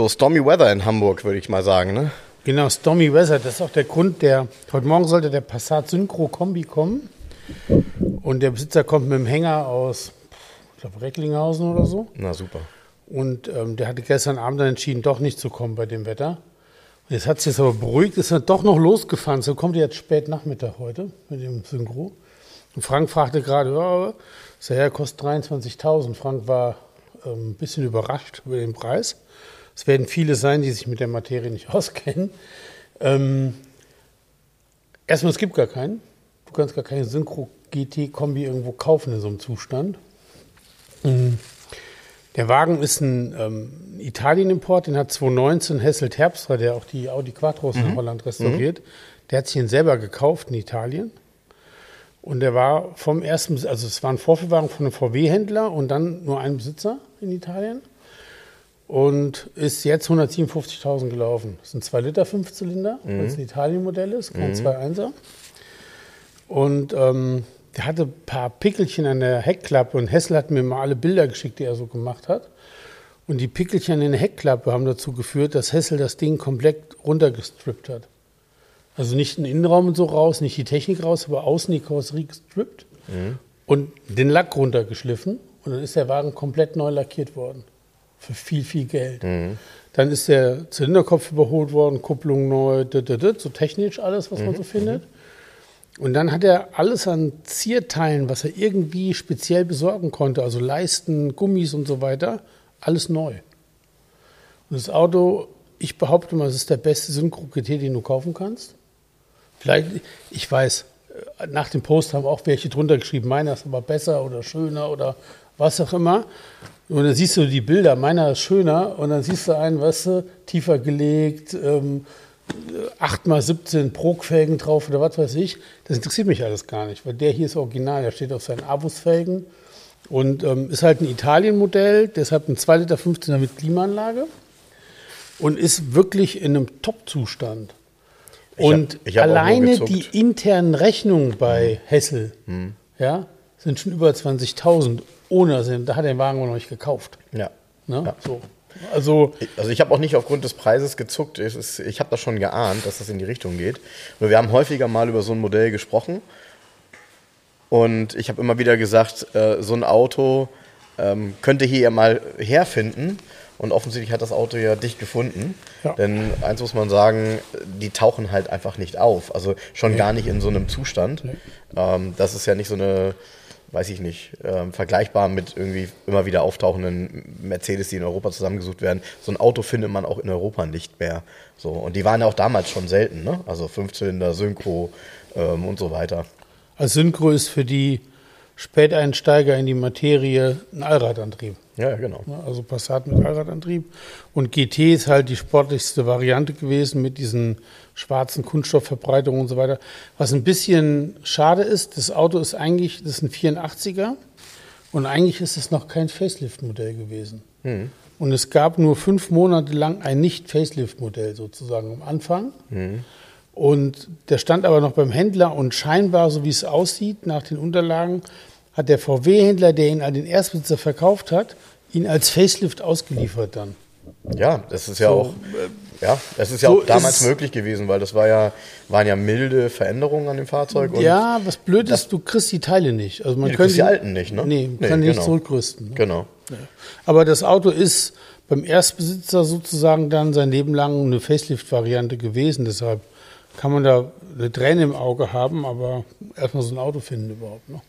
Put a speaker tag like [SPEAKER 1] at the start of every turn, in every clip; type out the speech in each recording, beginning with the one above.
[SPEAKER 1] So Stormy Weather in Hamburg, würde ich mal sagen, ne?
[SPEAKER 2] Genau, Stormy Weather, das ist auch der Grund, der heute Morgen sollte der Passat Synchro Kombi kommen und der Besitzer kommt mit dem Hänger aus, ich glaube Recklinghausen oder so.
[SPEAKER 1] Na super.
[SPEAKER 2] Und ähm, der hatte gestern Abend dann entschieden, doch nicht zu kommen bei dem Wetter. Und jetzt hat es jetzt aber beruhigt, ist er doch noch losgefahren. So kommt er jetzt spät Nachmittag heute mit dem Synchro. Und Frank fragte gerade, ja, das ja, kostet 23.000. Frank war ähm, ein bisschen überrascht über den Preis. Es werden viele sein, die sich mit der Materie nicht auskennen. Ähm, erstmal, es gibt gar keinen. Du kannst gar keine Synchro-GT-Kombi irgendwo kaufen in so einem Zustand. Mhm. Der Wagen ist ein ähm, Italien-Import, den hat 2019 Hesselt Herbstra, der auch die Audi Quattros mhm. in Holland restauriert. Mhm. Der hat sich den selber gekauft in Italien. Und der war vom ersten, also es war ein Vorführwagen von einem VW-Händler und dann nur ein Besitzer in Italien und ist jetzt 157.000 gelaufen. Das sind 2 Liter Fünfzylinder, mhm. weil es ein Italien-Modell ist, kein mhm. 2.1er. Und ähm, der hatte ein paar Pickelchen an der Heckklappe und Hessel hat mir mal alle Bilder geschickt, die er so gemacht hat. Und die Pickelchen in der Heckklappe haben dazu geführt, dass Hessel das Ding komplett runtergestrippt hat. Also nicht den Innenraum und so raus, nicht die Technik raus, aber außen die Karosserie gestrippt mhm. und den Lack runtergeschliffen. Und dann ist der Wagen komplett neu lackiert worden für viel, viel Geld. Mhm. Dann ist der Zylinderkopf überholt worden, Kupplung neu, so technisch alles, was mhm. man so findet. Und dann hat er alles an Zierteilen, was er irgendwie speziell besorgen konnte, also Leisten, Gummis und so weiter, alles neu. Und das Auto, ich behaupte mal, es ist der beste Synchro-GT, den du kaufen kannst. Vielleicht, ich weiß, nach dem Post haben auch welche drunter geschrieben, meiner ist aber besser oder schöner oder was auch immer. Und dann siehst du die Bilder, meiner ist schöner und dann siehst du einen, weißt du, tiefer gelegt, ähm, 8x17 Prog-Felgen drauf oder was weiß ich. Das interessiert mich alles gar nicht, weil der hier ist original, der steht auf seinen Abus-Felgen und ähm, ist halt ein Italien-Modell, deshalb ein 2 Liter 15er mit Klimaanlage und ist wirklich in einem Top-Zustand. Und hab, alleine die internen Rechnungen bei hm. Hessel hm. ja, sind schon über 20.000 ohne, also da hat er den Wagen noch nicht gekauft.
[SPEAKER 1] Ja.
[SPEAKER 2] Ne?
[SPEAKER 1] ja.
[SPEAKER 2] So.
[SPEAKER 1] Also, also ich habe auch nicht aufgrund des Preises gezuckt. Ist, ich habe das schon geahnt, dass das in die Richtung geht. Nur wir haben häufiger mal über so ein Modell gesprochen. Und ich habe immer wieder gesagt, äh, so ein Auto ähm, könnte hier ja mal herfinden. Und offensichtlich hat das Auto ja dich gefunden. Ja. Denn eins muss man sagen, die tauchen halt einfach nicht auf. Also schon nee. gar nicht in so einem Zustand. Nee. Ähm, das ist ja nicht so eine weiß ich nicht, ähm, vergleichbar mit irgendwie immer wieder auftauchenden Mercedes, die in Europa zusammengesucht werden. So ein Auto findet man auch in Europa nicht mehr. So, und die waren ja auch damals schon selten, ne? Also Fünfzylinder, Synchro ähm, und so weiter.
[SPEAKER 2] Also Synchro ist für die Späteinsteiger in die Materie ein Allradantrieb.
[SPEAKER 1] Ja, genau.
[SPEAKER 2] Also Passat mit Allradantrieb. Und GT ist halt die sportlichste Variante gewesen mit diesen schwarzen Kunststoffverbreitungen und so weiter. Was ein bisschen schade ist, das Auto ist eigentlich, das ist ein 84er und eigentlich ist es noch kein Facelift-Modell gewesen. Mhm. Und es gab nur fünf Monate lang ein Nicht-Facelift-Modell sozusagen am Anfang. Mhm. Und der stand aber noch beim Händler und scheinbar, so wie es aussieht, nach den Unterlagen, hat der VW-Händler, der ihn an den Erstbesitzer verkauft hat, ihn als Facelift ausgeliefert dann.
[SPEAKER 1] Ja, das ist ja so, auch, äh, ja, das ist ja so auch damals möglich gewesen, weil das war ja, waren ja milde Veränderungen an dem Fahrzeug.
[SPEAKER 2] ja, was blöd ist, du kriegst die Teile nicht. Also man
[SPEAKER 1] nee,
[SPEAKER 2] könnte
[SPEAKER 1] die alten nicht, ne?
[SPEAKER 2] Nee, nee kann genau. nicht zurückrüsten.
[SPEAKER 1] Ne? Genau.
[SPEAKER 2] Ja. Aber das Auto ist beim Erstbesitzer sozusagen dann sein Leben lang eine Facelift-Variante gewesen. Deshalb kann man da eine Träne im Auge haben, aber erstmal so ein Auto finden überhaupt. Ne?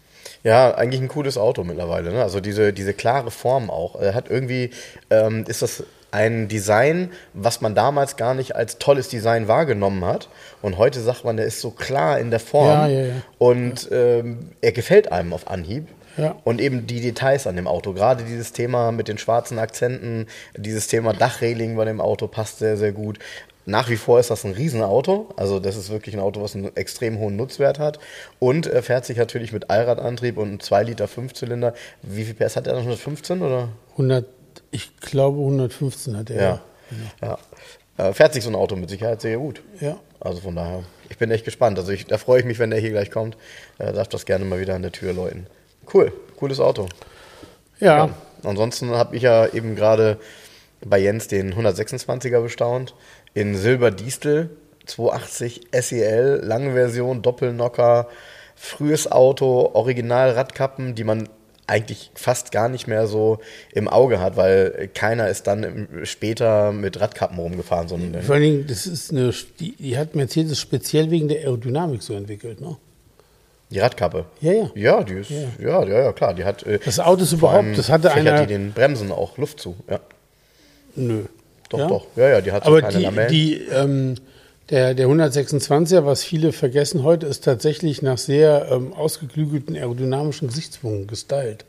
[SPEAKER 1] Ja, eigentlich ein cooles Auto mittlerweile. Ne? Also diese, diese klare Form auch. Er hat irgendwie, ähm, ist das ein Design, was man damals gar nicht als tolles Design wahrgenommen hat. Und heute sagt man, der ist so klar in der Form.
[SPEAKER 2] Ja, ja, ja.
[SPEAKER 1] Und ähm, er gefällt einem auf Anhieb.
[SPEAKER 2] Ja.
[SPEAKER 1] Und eben die Details an dem Auto. Gerade dieses Thema mit den schwarzen Akzenten, dieses Thema Dachreling bei dem Auto passt sehr, sehr gut. Nach wie vor ist das ein Riesenauto. Also das ist wirklich ein Auto, was einen extrem hohen Nutzwert hat. Und er fährt sich natürlich mit Allradantrieb und einem 2 Liter Fünfzylinder. Wie viel PS hat er? 115 oder?
[SPEAKER 2] 100, ich glaube 115 hat er.
[SPEAKER 1] Ja. ja. Äh, fährt sich so ein Auto mit Sicherheit sehr gut.
[SPEAKER 2] Ja.
[SPEAKER 1] Also von daher, ich bin echt gespannt. Also ich, da freue ich mich, wenn der hier gleich kommt. Äh, darf das gerne mal wieder an der Tür läuten. Cool, cooles Auto.
[SPEAKER 2] Ja.
[SPEAKER 1] Ja. Ansonsten habe ich ja eben gerade bei Jens den 126er bestaunt. In Silber Distel, 280 SEL, lange Version, Doppelnocker, frühes Auto, Original Radkappen, die man eigentlich fast gar nicht mehr so im Auge hat, weil keiner ist dann später mit Radkappen rumgefahren. Sondern
[SPEAKER 2] Vor allen Dingen, das ist eine, die, die hat Mercedes speziell wegen der Aerodynamik so entwickelt, ne?
[SPEAKER 1] die Radkappe.
[SPEAKER 2] Ja, ja.
[SPEAKER 1] Ja, die ist, ja, ja, ja, klar. Die hat, äh,
[SPEAKER 2] Das Auto ist überhaupt,
[SPEAKER 1] allem
[SPEAKER 2] das hatte einer.
[SPEAKER 1] die den Bremsen auch Luft zu. Ja,
[SPEAKER 2] Nö.
[SPEAKER 1] doch,
[SPEAKER 2] Ja?
[SPEAKER 1] doch. Ja, ja, die hat so
[SPEAKER 2] Aber
[SPEAKER 1] keine
[SPEAKER 2] die,
[SPEAKER 1] Lamellen.
[SPEAKER 2] die, ähm, der, der 126er, was viele vergessen heute, ist tatsächlich nach sehr ähm, ausgeklügelten aerodynamischen Gesichtspunkten gestylt.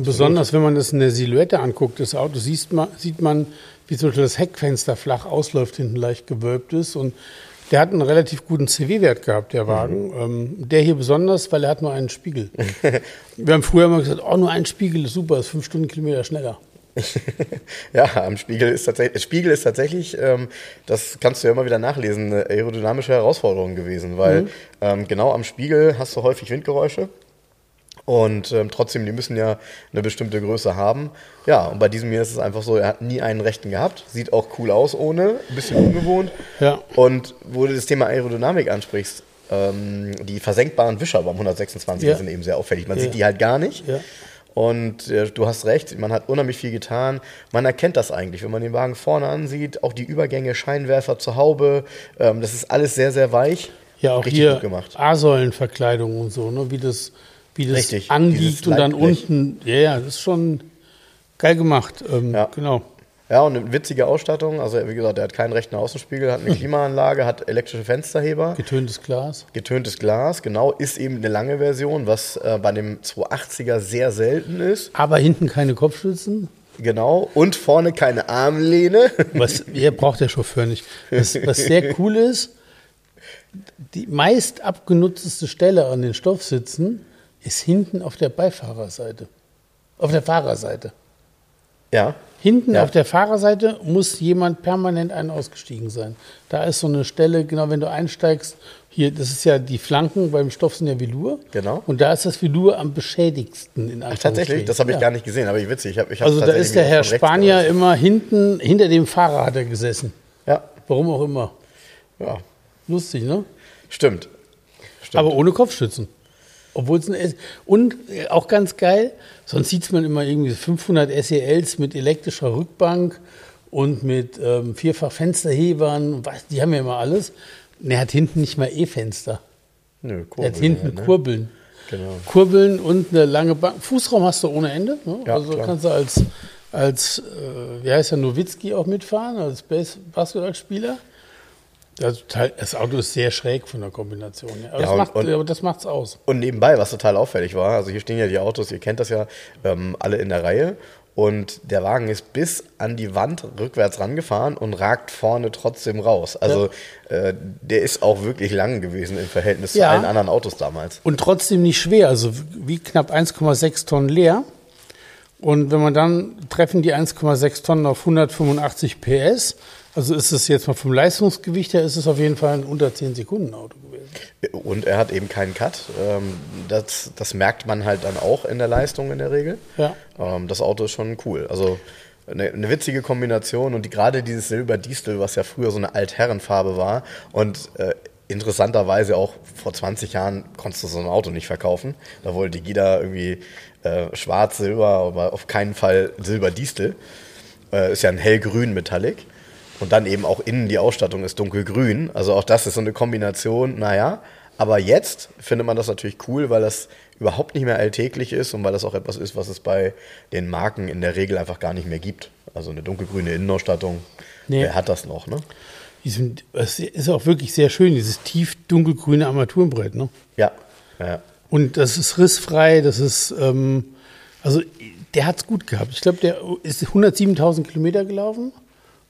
[SPEAKER 2] Besonders wenn man das in der Silhouette anguckt, das Auto, sieht man, sieht man, wie zum Beispiel das Heckfenster flach ausläuft, hinten leicht gewölbt ist. Und der hat einen relativ guten CW-Wert gehabt, der Wagen. Ähm, der hier besonders, weil er hat nur einen Spiegel. Wir haben früher immer gesagt, oh, nur ein Spiegel ist super, ist fünf Stundenkilometer schneller.
[SPEAKER 1] Ja, am Spiegel ist tatsächlich, Spiegel ist tatsächlich, ähm, das kannst du ja immer wieder nachlesen, eine aerodynamische Herausforderung gewesen, weil
[SPEAKER 2] Mhm.
[SPEAKER 1] ähm, genau am Spiegel hast du häufig Windgeräusche. Und ähm, trotzdem, die müssen ja eine bestimmte Größe haben. Ja, und bei diesem hier ist es einfach so, er hat nie einen rechten gehabt. Sieht auch cool aus ohne, ein bisschen ungewohnt.
[SPEAKER 2] Ja.
[SPEAKER 1] Und wo du das Thema Aerodynamik ansprichst, ähm, die versenkbaren Wischer beim 126
[SPEAKER 2] Ja.
[SPEAKER 1] sind eben sehr auffällig. Man
[SPEAKER 2] Ja.
[SPEAKER 1] sieht die halt gar nicht.
[SPEAKER 2] Ja.
[SPEAKER 1] Und äh, du hast recht, man hat unheimlich viel getan. Man erkennt das eigentlich, wenn man den Wagen vorne ansieht, auch die Übergänge, Scheinwerfer zur Haube, ähm, das ist alles sehr, sehr weich.
[SPEAKER 2] Ja, auch
[SPEAKER 1] Richtig
[SPEAKER 2] hier
[SPEAKER 1] gut gemacht.
[SPEAKER 2] A-Säulenverkleidung und so, ne? wie das, wie das
[SPEAKER 1] Richtig,
[SPEAKER 2] anliegt und dann unten. Ja, ja, das ist schon geil gemacht. Ähm,
[SPEAKER 1] Ja.
[SPEAKER 2] Genau.
[SPEAKER 1] Ja, und eine witzige Ausstattung. Also, wie gesagt, er hat keinen rechten Außenspiegel, hat eine Klimaanlage, hat elektrische Fensterheber,
[SPEAKER 2] Getöntes Glas.
[SPEAKER 1] getöntes Glas, genau, ist eben eine lange Version, was äh, bei dem 280er sehr selten ist.
[SPEAKER 2] Aber hinten keine Kopfstützen.
[SPEAKER 1] Genau. Und vorne keine Armlehne.
[SPEAKER 2] Was ihr braucht der Chauffeur nicht. Was, was sehr cool ist, die meist abgenutzteste Stelle an den Stoffsitzen ist hinten auf der Beifahrerseite. Auf der Fahrerseite.
[SPEAKER 1] ja.
[SPEAKER 2] Hinten
[SPEAKER 1] Ja.
[SPEAKER 2] auf der Fahrerseite muss jemand permanent ein ausgestiegen sein. Da ist so eine Stelle, genau wenn du einsteigst, hier, das ist ja die Flanken beim Stoff sind ja Velour.
[SPEAKER 1] Genau.
[SPEAKER 2] Und da ist das Velour am beschädigsten in
[SPEAKER 1] Ach, tatsächlich? Das habe ich
[SPEAKER 2] ja.
[SPEAKER 1] gar nicht gesehen, aber ich witzig. Ich hab, ich
[SPEAKER 2] Also da ist der Herr
[SPEAKER 1] rechts
[SPEAKER 2] Spanier
[SPEAKER 1] gehört.
[SPEAKER 2] immer hinten, hinter dem Fahrer hat er gesessen.
[SPEAKER 1] Ja,
[SPEAKER 2] Warum auch immer.
[SPEAKER 1] ja,
[SPEAKER 2] Lustig, ne?
[SPEAKER 1] stimmt. Stimmt.
[SPEAKER 2] Aber ohne Kopfstützen. Obwohl es ein S und äh, auch ganz geil, sonst sieht man immer irgendwie 500 SELs mit elektrischer Rückbank und mit ähm, vierfach Fensterhebern, was, die haben ja immer alles. Und er hat hinten nicht mal E-Fenster.
[SPEAKER 1] Nö,
[SPEAKER 2] Er hat hinten
[SPEAKER 1] ne?
[SPEAKER 2] Kurbeln.
[SPEAKER 1] Genau.
[SPEAKER 2] Kurbeln und eine lange Bank. Fußraum hast du ohne Ende. Ne?
[SPEAKER 1] Ja,
[SPEAKER 2] also
[SPEAKER 1] klar.
[SPEAKER 2] kannst du als, als äh, wie heißt der, Nowitzki auch mitfahren, als Bas- Basketballspieler. Das, Auto ist sehr schräg von der Kombination. Aber
[SPEAKER 1] Ja,
[SPEAKER 2] das
[SPEAKER 1] und-
[SPEAKER 2] macht, das macht's aus.
[SPEAKER 1] Und nebenbei, was total auffällig war, also hier stehen ja die Autos, ihr kennt das ja, ähm, alle in der Reihe. Und der Wagen ist bis an die Wand rückwärts rangefahren und ragt vorne trotzdem raus. Also äh, der ist auch wirklich lang gewesen im Verhältnis zu
[SPEAKER 2] Ja.
[SPEAKER 1] allen anderen Autos damals.
[SPEAKER 2] Und trotzdem nicht schwer, also wie knapp 1,6 Tonnen leer. Und wenn man dann treffen die 1,6 Tonnen auf 185 PS, also ist es jetzt mal vom Leistungsgewicht her, ist es auf jeden Fall ein unter 10 Sekunden Auto gewesen.
[SPEAKER 1] Und er hat eben keinen Cut. Ähm, das, das merkt man halt dann auch in der Leistung in der Regel.
[SPEAKER 2] Ja.
[SPEAKER 1] Ähm, das Auto ist schon cool. Also eine, eine witzige Kombination und die, gerade dieses Silber-Distel, was ja früher so eine Altherrenfarbe war und äh, interessanterweise auch vor 20 Jahren konntest du so ein Auto nicht verkaufen. Da wollte jeder irgendwie äh, schwarz, silber, aber auf keinen Fall Silber-Distel. Äh, ist ja ein hellgrün Metallic. Und dann eben auch innen die Ausstattung ist dunkelgrün. Also auch das ist so eine Kombination, naja. Aber jetzt findet man das natürlich cool, weil das überhaupt nicht mehr alltäglich ist und weil das auch etwas ist, was es bei den Marken in der Regel einfach gar nicht mehr gibt. Also eine dunkelgrüne Innenausstattung,
[SPEAKER 2] Nee.
[SPEAKER 1] wer hat das noch, ne?
[SPEAKER 2] Es ist auch wirklich sehr schön, dieses tief dunkelgrüne Armaturenbrett. Ne?
[SPEAKER 1] Ja, ja.
[SPEAKER 2] Und das ist rissfrei, das ist, ähm, also der hat es gut gehabt. Ich glaube, der ist 107.000 Kilometer gelaufen.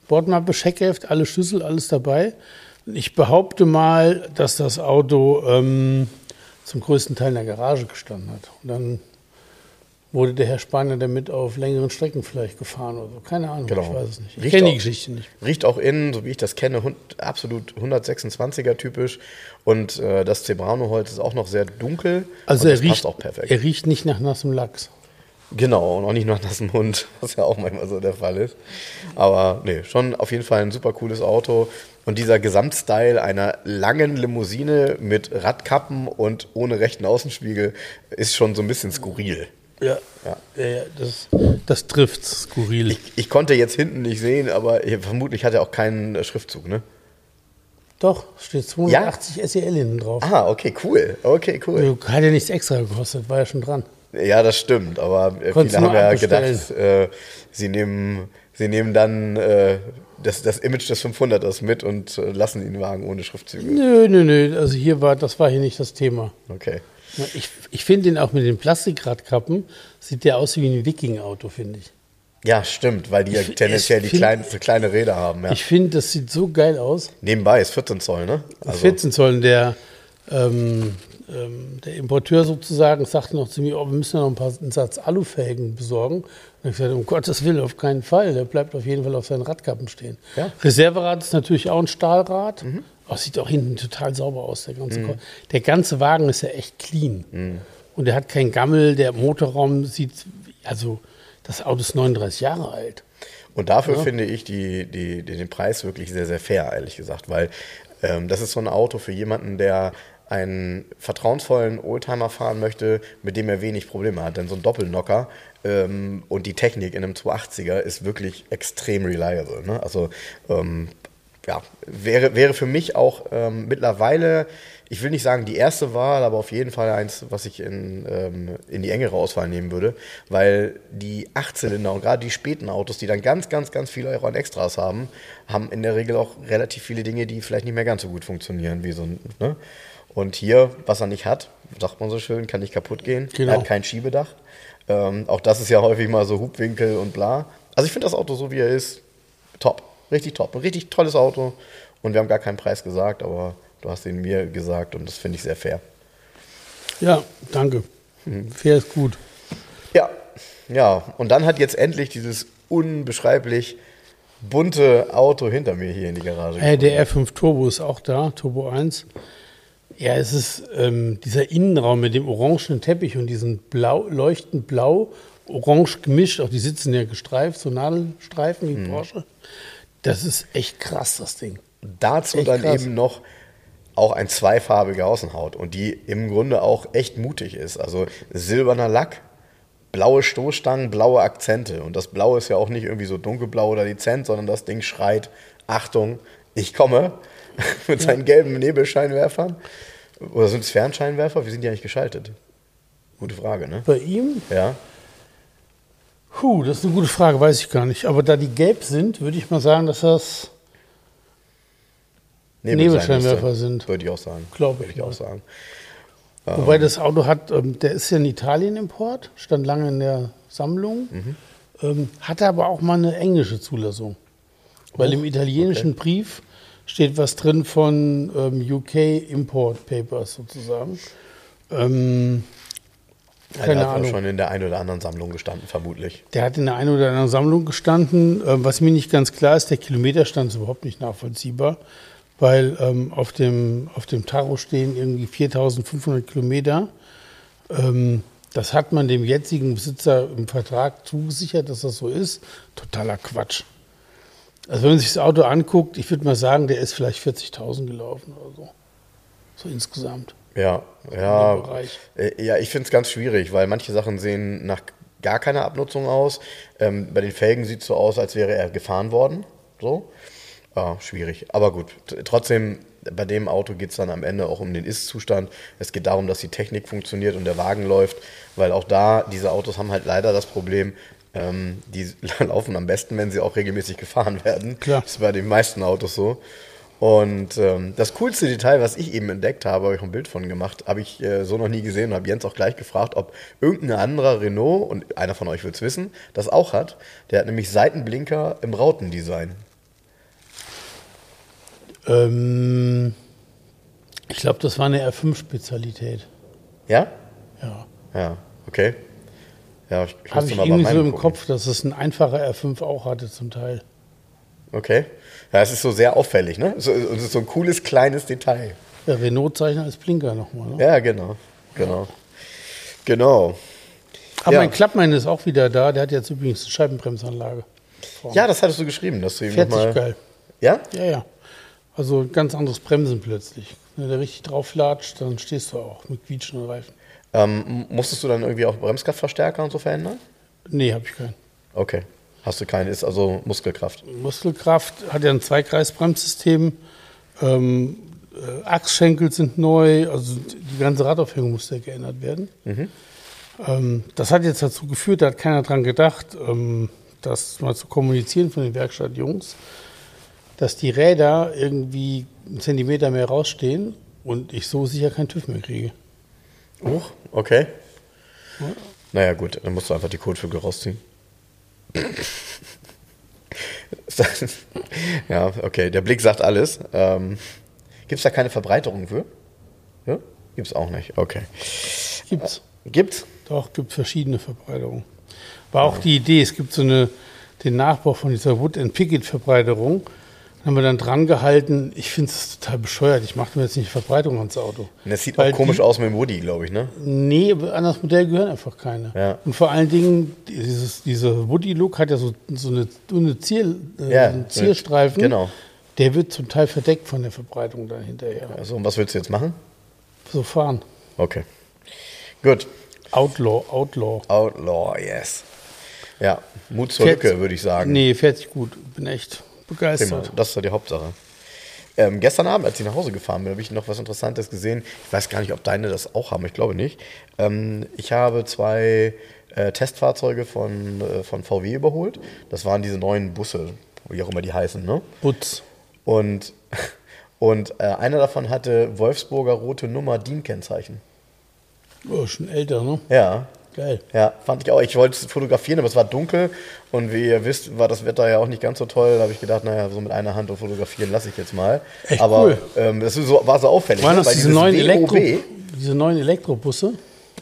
[SPEAKER 2] Bordmappe, Scheckheft, alle Schlüssel, alles dabei. Ich behaupte mal, dass das Auto ähm, zum größten Teil in der Garage gestanden hat. Und dann wurde der Herr Spanier damit auf längeren Strecken vielleicht gefahren oder so. Keine Ahnung,
[SPEAKER 1] Genau.
[SPEAKER 2] ich weiß es nicht. Ich kenne die Geschichte nicht.
[SPEAKER 1] Riecht auch innen, so wie ich das kenne, hund, absolut 126er typisch. Und äh, das Zebrano-Holz ist auch noch sehr dunkel.
[SPEAKER 2] Also er riecht,
[SPEAKER 1] passt auch perfekt.
[SPEAKER 2] er riecht nicht nach nassem Lachs.
[SPEAKER 1] Genau, und auch nicht nach nassem Hund, was ja auch manchmal so der Fall ist. Aber nee, schon auf jeden Fall ein super cooles Auto. Und dieser Gesamtstyle einer langen Limousine mit Radkappen und ohne rechten Außenspiegel ist schon so ein bisschen skurril.
[SPEAKER 2] Ja,
[SPEAKER 1] Ja.
[SPEAKER 2] ja. ja das, das trifft skurril.
[SPEAKER 1] Ich, ich konnte jetzt hinten nicht sehen, aber ich, vermutlich hat er auch keinen Schriftzug, ne?
[SPEAKER 2] Doch, steht 280 SEL hinten drauf.
[SPEAKER 1] Ah, okay, cool. Okay, cool.
[SPEAKER 2] Hat ja nichts extra gekostet, war ja schon dran.
[SPEAKER 1] Ja, das stimmt, aber äh,
[SPEAKER 2] Konntest
[SPEAKER 1] viele haben ja gedacht, äh, sie, nehmen, sie nehmen dann äh, das, das Image des 500ers mit und äh, lassen den Wagen ohne Schriftzüge.
[SPEAKER 2] Nö, nö, nö. Also hier war, das war hier nicht das Thema.
[SPEAKER 1] Okay.
[SPEAKER 2] Ich, ich finde den auch mit den Plastikradkappen, sieht der aus wie ein Wiking-Auto, finde ich.
[SPEAKER 1] Ja, stimmt, weil die ja tendenziell die
[SPEAKER 2] find-
[SPEAKER 1] kleinen, so kleine Räder haben. Ja.
[SPEAKER 2] Ich finde, das sieht so geil aus.
[SPEAKER 1] Nebenbei ist 14 Zoll, ne?
[SPEAKER 2] Das 14 Zoll, der, ähm, ähm, der Importeur sozusagen sagte noch zu mir, oh, wir müssen ja noch ein paar einen Satz Alufelgen besorgen. Und ich sagte, um Gottes Willen, auf keinen Fall. Der bleibt auf jeden Fall auf seinen Radkappen stehen.
[SPEAKER 1] Ja.
[SPEAKER 2] Reserverad ist natürlich auch ein Stahlrad. Oh, sieht auch hinten total sauber aus, der ganze, Ko- der ganze Wagen ist ja echt clean. Und der hat keinen Gammel, der Motorraum sieht, also das Auto ist 39 Jahre alt.
[SPEAKER 1] Und dafür finde ich die, die, den Preis wirklich sehr, sehr fair, ehrlich gesagt, weil ähm, das ist so ein Auto für jemanden, der einen vertrauensvollen Oldtimer fahren möchte, mit dem er wenig Probleme hat. Denn so ein Doppelnocker ähm, und die Technik in einem 280er ist wirklich extrem reliable. Ne? Also ähm, ja, wäre, wäre für mich auch ähm, mittlerweile, ich will nicht sagen die erste Wahl, aber auf jeden Fall eins, was ich in, ähm, in die engere Auswahl nehmen würde, weil die Achtzylinder und gerade die späten Autos, die dann ganz, ganz, ganz viele Euro an Extras haben, haben in der Regel auch relativ viele Dinge, die vielleicht nicht mehr ganz so gut funktionieren wie so ein, ne? Und hier, was er nicht hat, sagt man so schön, kann nicht kaputt gehen.
[SPEAKER 2] Genau.
[SPEAKER 1] Er hat kein Schiebedach. Ähm, auch das ist ja häufig mal so Hubwinkel und bla. Also ich finde das Auto so, wie er ist, top. Richtig top. Ein richtig tolles Auto. Und wir haben gar keinen Preis gesagt, aber du hast ihn mir gesagt und das finde ich sehr fair.
[SPEAKER 2] Ja, danke. Fair ist gut.
[SPEAKER 1] Ja, ja. Und dann hat jetzt endlich dieses unbeschreiblich bunte Auto hinter mir hier in die Garage
[SPEAKER 2] Äh, der R5 Turbo ist auch da, Turbo 1. Ja, es ist ähm, dieser Innenraum mit dem orangenen Teppich und diesen blau, leuchtend blau, orange gemischt, auch die sitzen ja gestreift, so Nadelstreifen
[SPEAKER 1] Mhm.
[SPEAKER 2] wie Porsche. Das ist echt krass, das Ding.
[SPEAKER 1] Dazu
[SPEAKER 2] Echt
[SPEAKER 1] dann
[SPEAKER 2] krass.
[SPEAKER 1] eben noch auch ein zweifarbige Außenhaut und die im Grunde auch echt mutig ist. Also silberner Lack, blaue Stoßstangen, blaue Akzente. Und das Blau ist ja auch nicht irgendwie so dunkelblau oder dezent, sondern das Ding schreit, Achtung, ich komme mit seinen gelben Nebelscheinwerfern. Oder sind es Fernscheinwerfer? Wie sind die eigentlich geschaltet? Gute Frage, ne?
[SPEAKER 2] Bei ihm,
[SPEAKER 1] Ja.
[SPEAKER 2] puh, das ist eine gute Frage, weiß ich gar nicht. Aber da die gelb sind, würde ich mal sagen, dass das Nebelscheinwerfer
[SPEAKER 1] müsste.
[SPEAKER 2] sind.
[SPEAKER 1] Würde ich auch sagen.
[SPEAKER 2] Glaube
[SPEAKER 1] Würde
[SPEAKER 2] ich
[SPEAKER 1] ich auch sagen.
[SPEAKER 2] Wobei das Auto hat, ähm, der ist ja in Italien Import, stand lange in der Sammlung,
[SPEAKER 1] Mhm.
[SPEAKER 2] ähm, hatte aber auch mal eine englische Zulassung. Weil im italienischen Brief steht was drin von ähm, UK Import Papers sozusagen. Ähm, keine
[SPEAKER 1] der hat
[SPEAKER 2] Ahnung.
[SPEAKER 1] schon in der einen oder anderen Sammlung gestanden, vermutlich.
[SPEAKER 2] Der hat in der einen oder anderen Sammlung gestanden. Ähm, was mir nicht ganz klar ist, der Kilometerstand ist überhaupt nicht nachvollziehbar, weil ähm, auf, dem, auf dem Tacho stehen irgendwie 4500 Kilometer. Ähm, das hat man dem jetzigen Besitzer im Vertrag zugesichert, dass das so ist. Totaler Quatsch. Also wenn man sich das Auto anguckt, ich würde mal sagen, der ist vielleicht 40.000 gelaufen oder so. So insgesamt.
[SPEAKER 1] Ja, ja. Äh, Ja, ich finde es ganz schwierig, weil manche Sachen sehen nach gar keiner Abnutzung aus. Ähm, bei den Felgen sieht es so aus, als wäre er gefahren worden. So. Ja, schwierig. Aber gut, trotzdem, bei dem Auto geht es dann am Ende auch um den Ist-Zustand. Es geht darum, dass die Technik funktioniert und der Wagen läuft, weil auch da, diese Autos haben halt leider das Problem, ähm, die laufen am besten, wenn sie auch regelmäßig gefahren werden.
[SPEAKER 2] Klar.
[SPEAKER 1] Das ist bei den meisten Autos so. Und ähm, das coolste Detail, was ich eben entdeckt habe, habe ich ein Bild von gemacht, habe ich äh, so noch nie gesehen und habe Jens auch gleich gefragt, ob irgendein anderer Renault, und einer von euch wird es wissen, das auch hat. Der hat nämlich Seitenblinker im Rautendesign.
[SPEAKER 2] Ähm, ich glaube, das war eine R5-Spezialität.
[SPEAKER 1] Ja?
[SPEAKER 2] Ja.
[SPEAKER 1] Ja, okay. Ja, ich, ich
[SPEAKER 2] Habe ich irgendwie so im
[SPEAKER 1] gucken.
[SPEAKER 2] Kopf, dass es ein einfacher R5 auch hatte zum Teil.
[SPEAKER 1] Okay. Ja, es ist so sehr auffällig, ne? So, es ist so ein cooles, kleines Detail.
[SPEAKER 2] Der Renault-Zeichner als Blinker nochmal. Ne?
[SPEAKER 1] Ja, genau. Genau. Genau.
[SPEAKER 2] Aber
[SPEAKER 1] Ja.
[SPEAKER 2] mein Klappmann ist auch wieder da. Der hat jetzt übrigens eine Scheibenbremsanlage.
[SPEAKER 1] Ja, das hattest du geschrieben, dass du ihm
[SPEAKER 2] Fährt
[SPEAKER 1] nochmal.
[SPEAKER 2] sich geil.
[SPEAKER 1] Ja?
[SPEAKER 2] Ja, ja. Also ganz anderes Bremsen plötzlich. Wenn der richtig drauf latscht, dann stehst du auch mit quietschenden Reifen.
[SPEAKER 1] Ähm, musstest du dann irgendwie auch Bremskraftverstärker und so verändern?
[SPEAKER 2] Nee, habe ich keinen.
[SPEAKER 1] Okay. Hast du keine, ist also Muskelkraft.
[SPEAKER 2] Muskelkraft hat ja ein Zweikreisbremssystem. Ähm, äh, Achsschenkel sind neu, also die ganze Radaufhängung musste ja geändert werden. Ähm, das hat jetzt dazu geführt, da hat keiner dran gedacht, ähm, das mal zu kommunizieren von den Werkstattjungs, dass die Räder irgendwie einen Zentimeter mehr rausstehen und ich so sicher keinen TÜV mehr kriege.
[SPEAKER 1] Huch, okay. Naja, gut, dann musst du einfach die Kotflügel rausziehen. ja, okay, der Blick sagt alles. Ähm, Gibt es da keine Verbreiterung für? Ja? Gibt es auch nicht, okay.
[SPEAKER 2] Gibt's.
[SPEAKER 1] Gibt's?
[SPEAKER 2] Doch, gibt verschiedene Verbreiterungen. War auch die Idee, es gibt so eine, den Nachbau von dieser Wood haben wir dann dran gehalten. Ich finde es total bescheuert. Ich mache mir jetzt nicht Verbreitung ans Auto.
[SPEAKER 1] Und das sieht
[SPEAKER 2] Weil
[SPEAKER 1] auch komisch
[SPEAKER 2] die-
[SPEAKER 1] aus mit dem Woody, glaube ich, ne?
[SPEAKER 2] Nee, an das Modell gehören einfach keine.
[SPEAKER 1] Ja.
[SPEAKER 2] Und vor allen Dingen, dieses, dieser Woody-Look hat ja so, so eine, eine Zier, äh,
[SPEAKER 1] Ja,
[SPEAKER 2] einen Zierstreifen.
[SPEAKER 1] genau.
[SPEAKER 2] Der wird zum Teil verdeckt von der Verbreitung dann hinterher.
[SPEAKER 1] Also, und was willst du jetzt machen?
[SPEAKER 2] So fahren.
[SPEAKER 1] Okay. Gut.
[SPEAKER 2] Outlaw, Outlaw.
[SPEAKER 1] Outlaw, yes. Ja, Mut zur
[SPEAKER 2] Fährt-
[SPEAKER 1] Lücke, würde ich sagen.
[SPEAKER 2] Nee, fährt sich gut. Bin echt Begeistert.
[SPEAKER 1] das ist ja die Hauptsache. Ähm, gestern Abend, als ich nach Hause gefahren bin, habe ich noch was Interessantes gesehen. Ich weiß gar nicht, ob deine das auch haben, ich glaube nicht. Ähm, ich habe zwei äh, Testfahrzeuge von, äh, von VW überholt. Das waren diese neuen Busse, wie auch immer die heißen. Ne?
[SPEAKER 2] Butz.
[SPEAKER 1] Und, und äh, einer davon hatte Wolfsburger rote Nummer DIN-Kennzeichen.
[SPEAKER 2] Oh, schon älter, ne?
[SPEAKER 1] Ja,
[SPEAKER 2] Geil.
[SPEAKER 1] ja, fand ich auch. Ich wollte es fotografieren, aber es war dunkel und wie ihr wisst, war das Wetter ja auch nicht ganz so toll. Da habe ich gedacht, naja, so mit einer Hand und fotografieren lasse ich jetzt mal.
[SPEAKER 2] Echt
[SPEAKER 1] aber
[SPEAKER 2] cool.
[SPEAKER 1] ähm, das so, war so auffällig.
[SPEAKER 2] Waren
[SPEAKER 1] ne?
[SPEAKER 2] das diese neuen, Elektro, diese neuen Elektrobusse?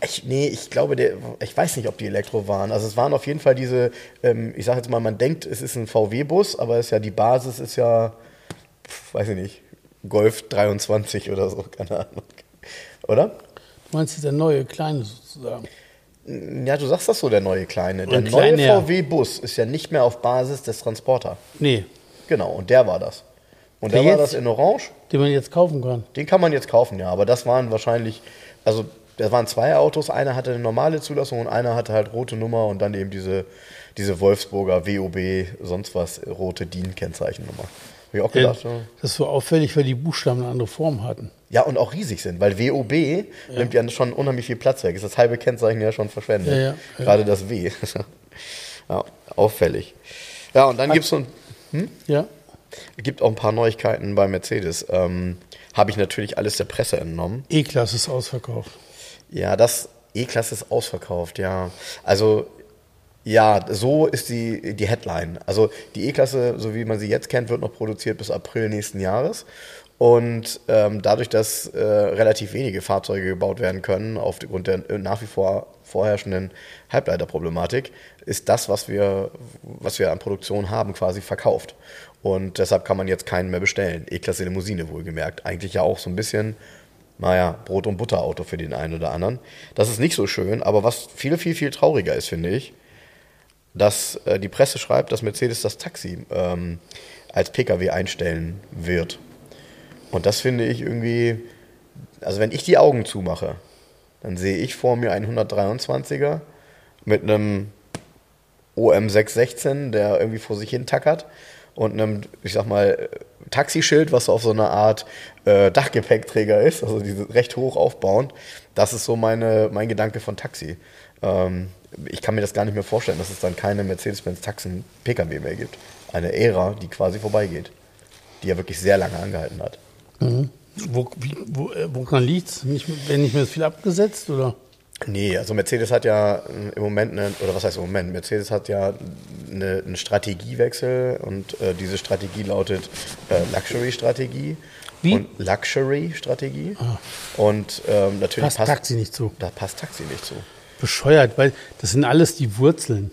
[SPEAKER 1] Ich, nee, ich glaube, der, ich weiß nicht, ob die Elektro waren. Also es waren auf jeden Fall diese, ähm, ich sage jetzt mal, man denkt, es ist ein VW-Bus, aber es ist ja die Basis ist ja, pf, weiß ich nicht, Golf 23 oder so, keine Ahnung. Oder?
[SPEAKER 2] Du meinst der neue kleine sozusagen?
[SPEAKER 1] Ja, du sagst das so, der neue Kleine. Der
[SPEAKER 2] Und
[SPEAKER 1] neue. VW-Bus ist ja nicht mehr auf Basis des Transporter.
[SPEAKER 2] Nee,
[SPEAKER 1] Genau, und der war das. Und
[SPEAKER 2] Der
[SPEAKER 1] der war
[SPEAKER 2] jetzt?
[SPEAKER 1] das in Orange.
[SPEAKER 2] den man jetzt kaufen kann.
[SPEAKER 1] Den kann man jetzt kaufen, ja. Aber das waren wahrscheinlich, also das waren zwei Autos. Einer hatte eine normale Zulassung und einer hatte halt rote Nummer und dann eben diese, diese Wolfsburger WOB, sonst was, rote DIN-Kennzeichennummer. Habe ich auch gedacht, ja.
[SPEAKER 2] Das ist so auffällig, weil die Buchstaben eine andere Form hatten.
[SPEAKER 1] Ja, und auch riesig sind, weil WOB nimmt ja schon unheimlich viel Platz weg. Ist das halbe Kennzeichen ja schon verschwendet.
[SPEAKER 2] Ja, ja, ja.
[SPEAKER 1] Gerade das W. ja, auffällig. Ja, und dann gibt es so ein,
[SPEAKER 2] Ja,
[SPEAKER 1] gibt auch ein paar Neuigkeiten bei Mercedes. Ähm, Habe ich natürlich alles der Presse entnommen.
[SPEAKER 2] E-Klasse ist ausverkauft.
[SPEAKER 1] Ja, das E-Klasse ist ausverkauft, ja. Also, ja, so ist die, die Headline. Also, die E-Klasse, so wie man sie jetzt kennt, wird noch produziert bis April nächsten Jahres. Und ähm, dadurch, dass äh, relativ wenige Fahrzeuge gebaut werden können, aufgrund der nach wie vor vorherrschenden Halbleiterproblematik, ist das, was wir, was wir an Produktion haben, quasi verkauft. Und deshalb kann man jetzt keinen mehr bestellen. E-Klasse Limousine wohlgemerkt. Eigentlich ja auch so ein bisschen naja, Brot- und Butterauto für den einen oder anderen. Das ist nicht so schön, aber was viel, viel, viel trauriger ist, finde ich, dass äh, die Presse schreibt, dass Mercedes das Taxi ähm, als Pkw einstellen wird. Und das finde ich irgendwie, also wenn ich die Augen zumache, dann sehe ich vor mir einen 123er mit einem OM616, der irgendwie vor sich hin tackert und einem, ich sag mal, Taxischild, was auf so einer Art äh, Dachgepäckträger ist, also diese recht hoch aufbauend. Das ist so meine, mein Gedanke von Taxi. Ähm, ich kann mir das gar nicht mehr vorstellen, dass es dann keine Mercedes-Benz Taxen PKW mehr gibt. Eine Ära, die quasi vorbeigeht. die ja wirklich sehr lange angehalten hat.
[SPEAKER 2] Wo, wie, wo, äh, woran liegt es? Werden nicht mehr so viel abgesetzt? Oder?
[SPEAKER 1] Nee, also Mercedes hat ja äh, im Moment, eine, oder was heißt im Moment? Mercedes hat ja eine, einen Strategiewechsel und äh, diese Strategie lautet äh, Luxury-Strategie.
[SPEAKER 2] Wie?
[SPEAKER 1] Und Luxury-Strategie. Und ähm, natürlich
[SPEAKER 2] Passt Taxi nicht zu.
[SPEAKER 1] Da passt Taxi nicht zu.
[SPEAKER 2] Bescheuert, weil das sind alles die Wurzeln.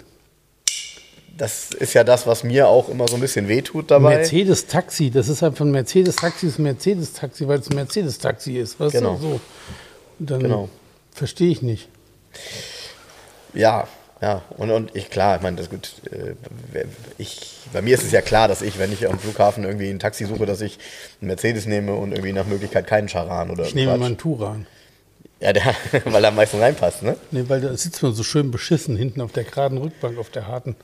[SPEAKER 1] Das ist ja das, was mir auch immer so ein bisschen wehtut dabei.
[SPEAKER 2] Mercedes-Taxi, das ist halt von Mercedes-Taxi ist Mercedes-Taxi, weil es ein Mercedes-Taxi ist. Weißt
[SPEAKER 1] Genau.
[SPEAKER 2] du? So. Dann
[SPEAKER 1] Genau.
[SPEAKER 2] verstehe ich nicht.
[SPEAKER 1] Ja, ja. Und, und ich, klar, ich meine, das ist gut. äh, Ich, bei mir ist es ja klar, dass ich, wenn ich am Flughafen irgendwie ein Taxi suche, dass ich einen Mercedes nehme und irgendwie nach Möglichkeit keinen Charan oder
[SPEAKER 2] Ich nehme
[SPEAKER 1] Quatsch.
[SPEAKER 2] mal einen Touran.
[SPEAKER 1] Ja, der, weil er am meisten reinpasst, ne?
[SPEAKER 2] Nee, weil da sitzt man so schön beschissen hinten auf der geraden Rückbank, auf der harten.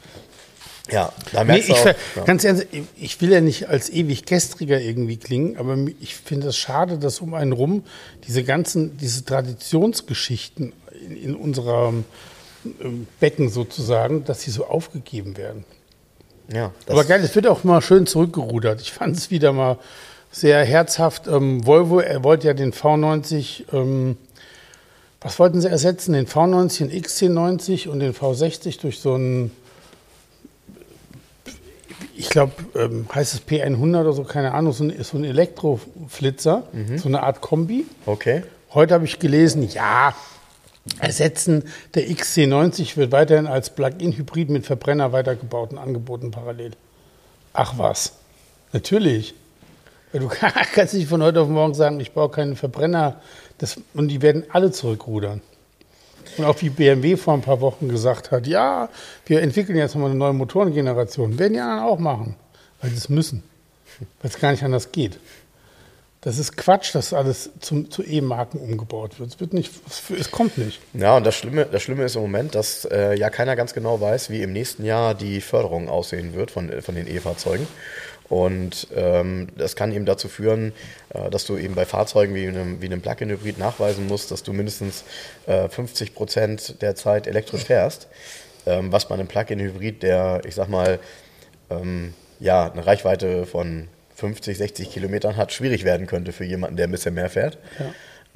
[SPEAKER 1] Ja, da
[SPEAKER 2] Nee,
[SPEAKER 1] merkst
[SPEAKER 2] ich,
[SPEAKER 1] du
[SPEAKER 2] ver-
[SPEAKER 1] auch. Ja.
[SPEAKER 2] Ganz ernst, ich will ja nicht als ewig gestriger irgendwie klingen, aber ich finde es schade, dass um einen rum diese ganzen, diese Traditionsgeschichten in, in unserem ähm, Becken sozusagen, dass sie so aufgegeben werden.
[SPEAKER 1] ja, das,
[SPEAKER 2] Aber geil, es wird auch mal schön zurückgerudert. Ich fand es wieder mal sehr herzhaft. Ähm, Volvo, er wollte ja den V90, ähm, was wollten sie ersetzen? Den V90, den XC90 und den V60 durch so einen, ich glaube, ähm, heißt es P100 oder so, keine Ahnung, so ein, so ein Elektroflitzer, so eine Art Kombi.
[SPEAKER 1] Okay.
[SPEAKER 2] Heute habe ich gelesen, ja, ersetzen der XC90 wird weiterhin als Plug-in-Hybrid mit Verbrenner weitergebaut und angeboten parallel. Ach was, natürlich. Du kannst nicht von heute auf morgen sagen, ich baue keinen Verbrenner. Das, und die werden alle zurückrudern. Und auch wie BMW vor ein paar Wochen gesagt hat, ja, wir entwickeln jetzt nochmal eine neue Motorengeneration. Werden die anderen auch machen, weil sie es müssen. Weil es gar nicht anders geht. Das ist Quatsch, dass alles zum, zu E-Marken umgebaut wird. Es, wird nicht, es, kommt nicht.
[SPEAKER 1] Ja, und das Schlimme, das Schlimme ist im Moment, dass äh, ja keiner ganz genau weiß, wie im nächsten Jahr die Förderung aussehen wird von, von den E-Fahrzeugen. Und ähm, das kann eben dazu führen, äh, dass du eben bei Fahrzeugen wie einem, wie einem Plug-in-Hybrid nachweisen musst, dass du mindestens äh, 50 Prozent der Zeit elektrisch fährst. Ähm, was bei einem Plug-in-Hybrid, der, ich sag mal, ähm, ja, eine Reichweite von 50, 60 Kilometern hat, schwierig werden könnte für jemanden, der ein bisschen mehr fährt.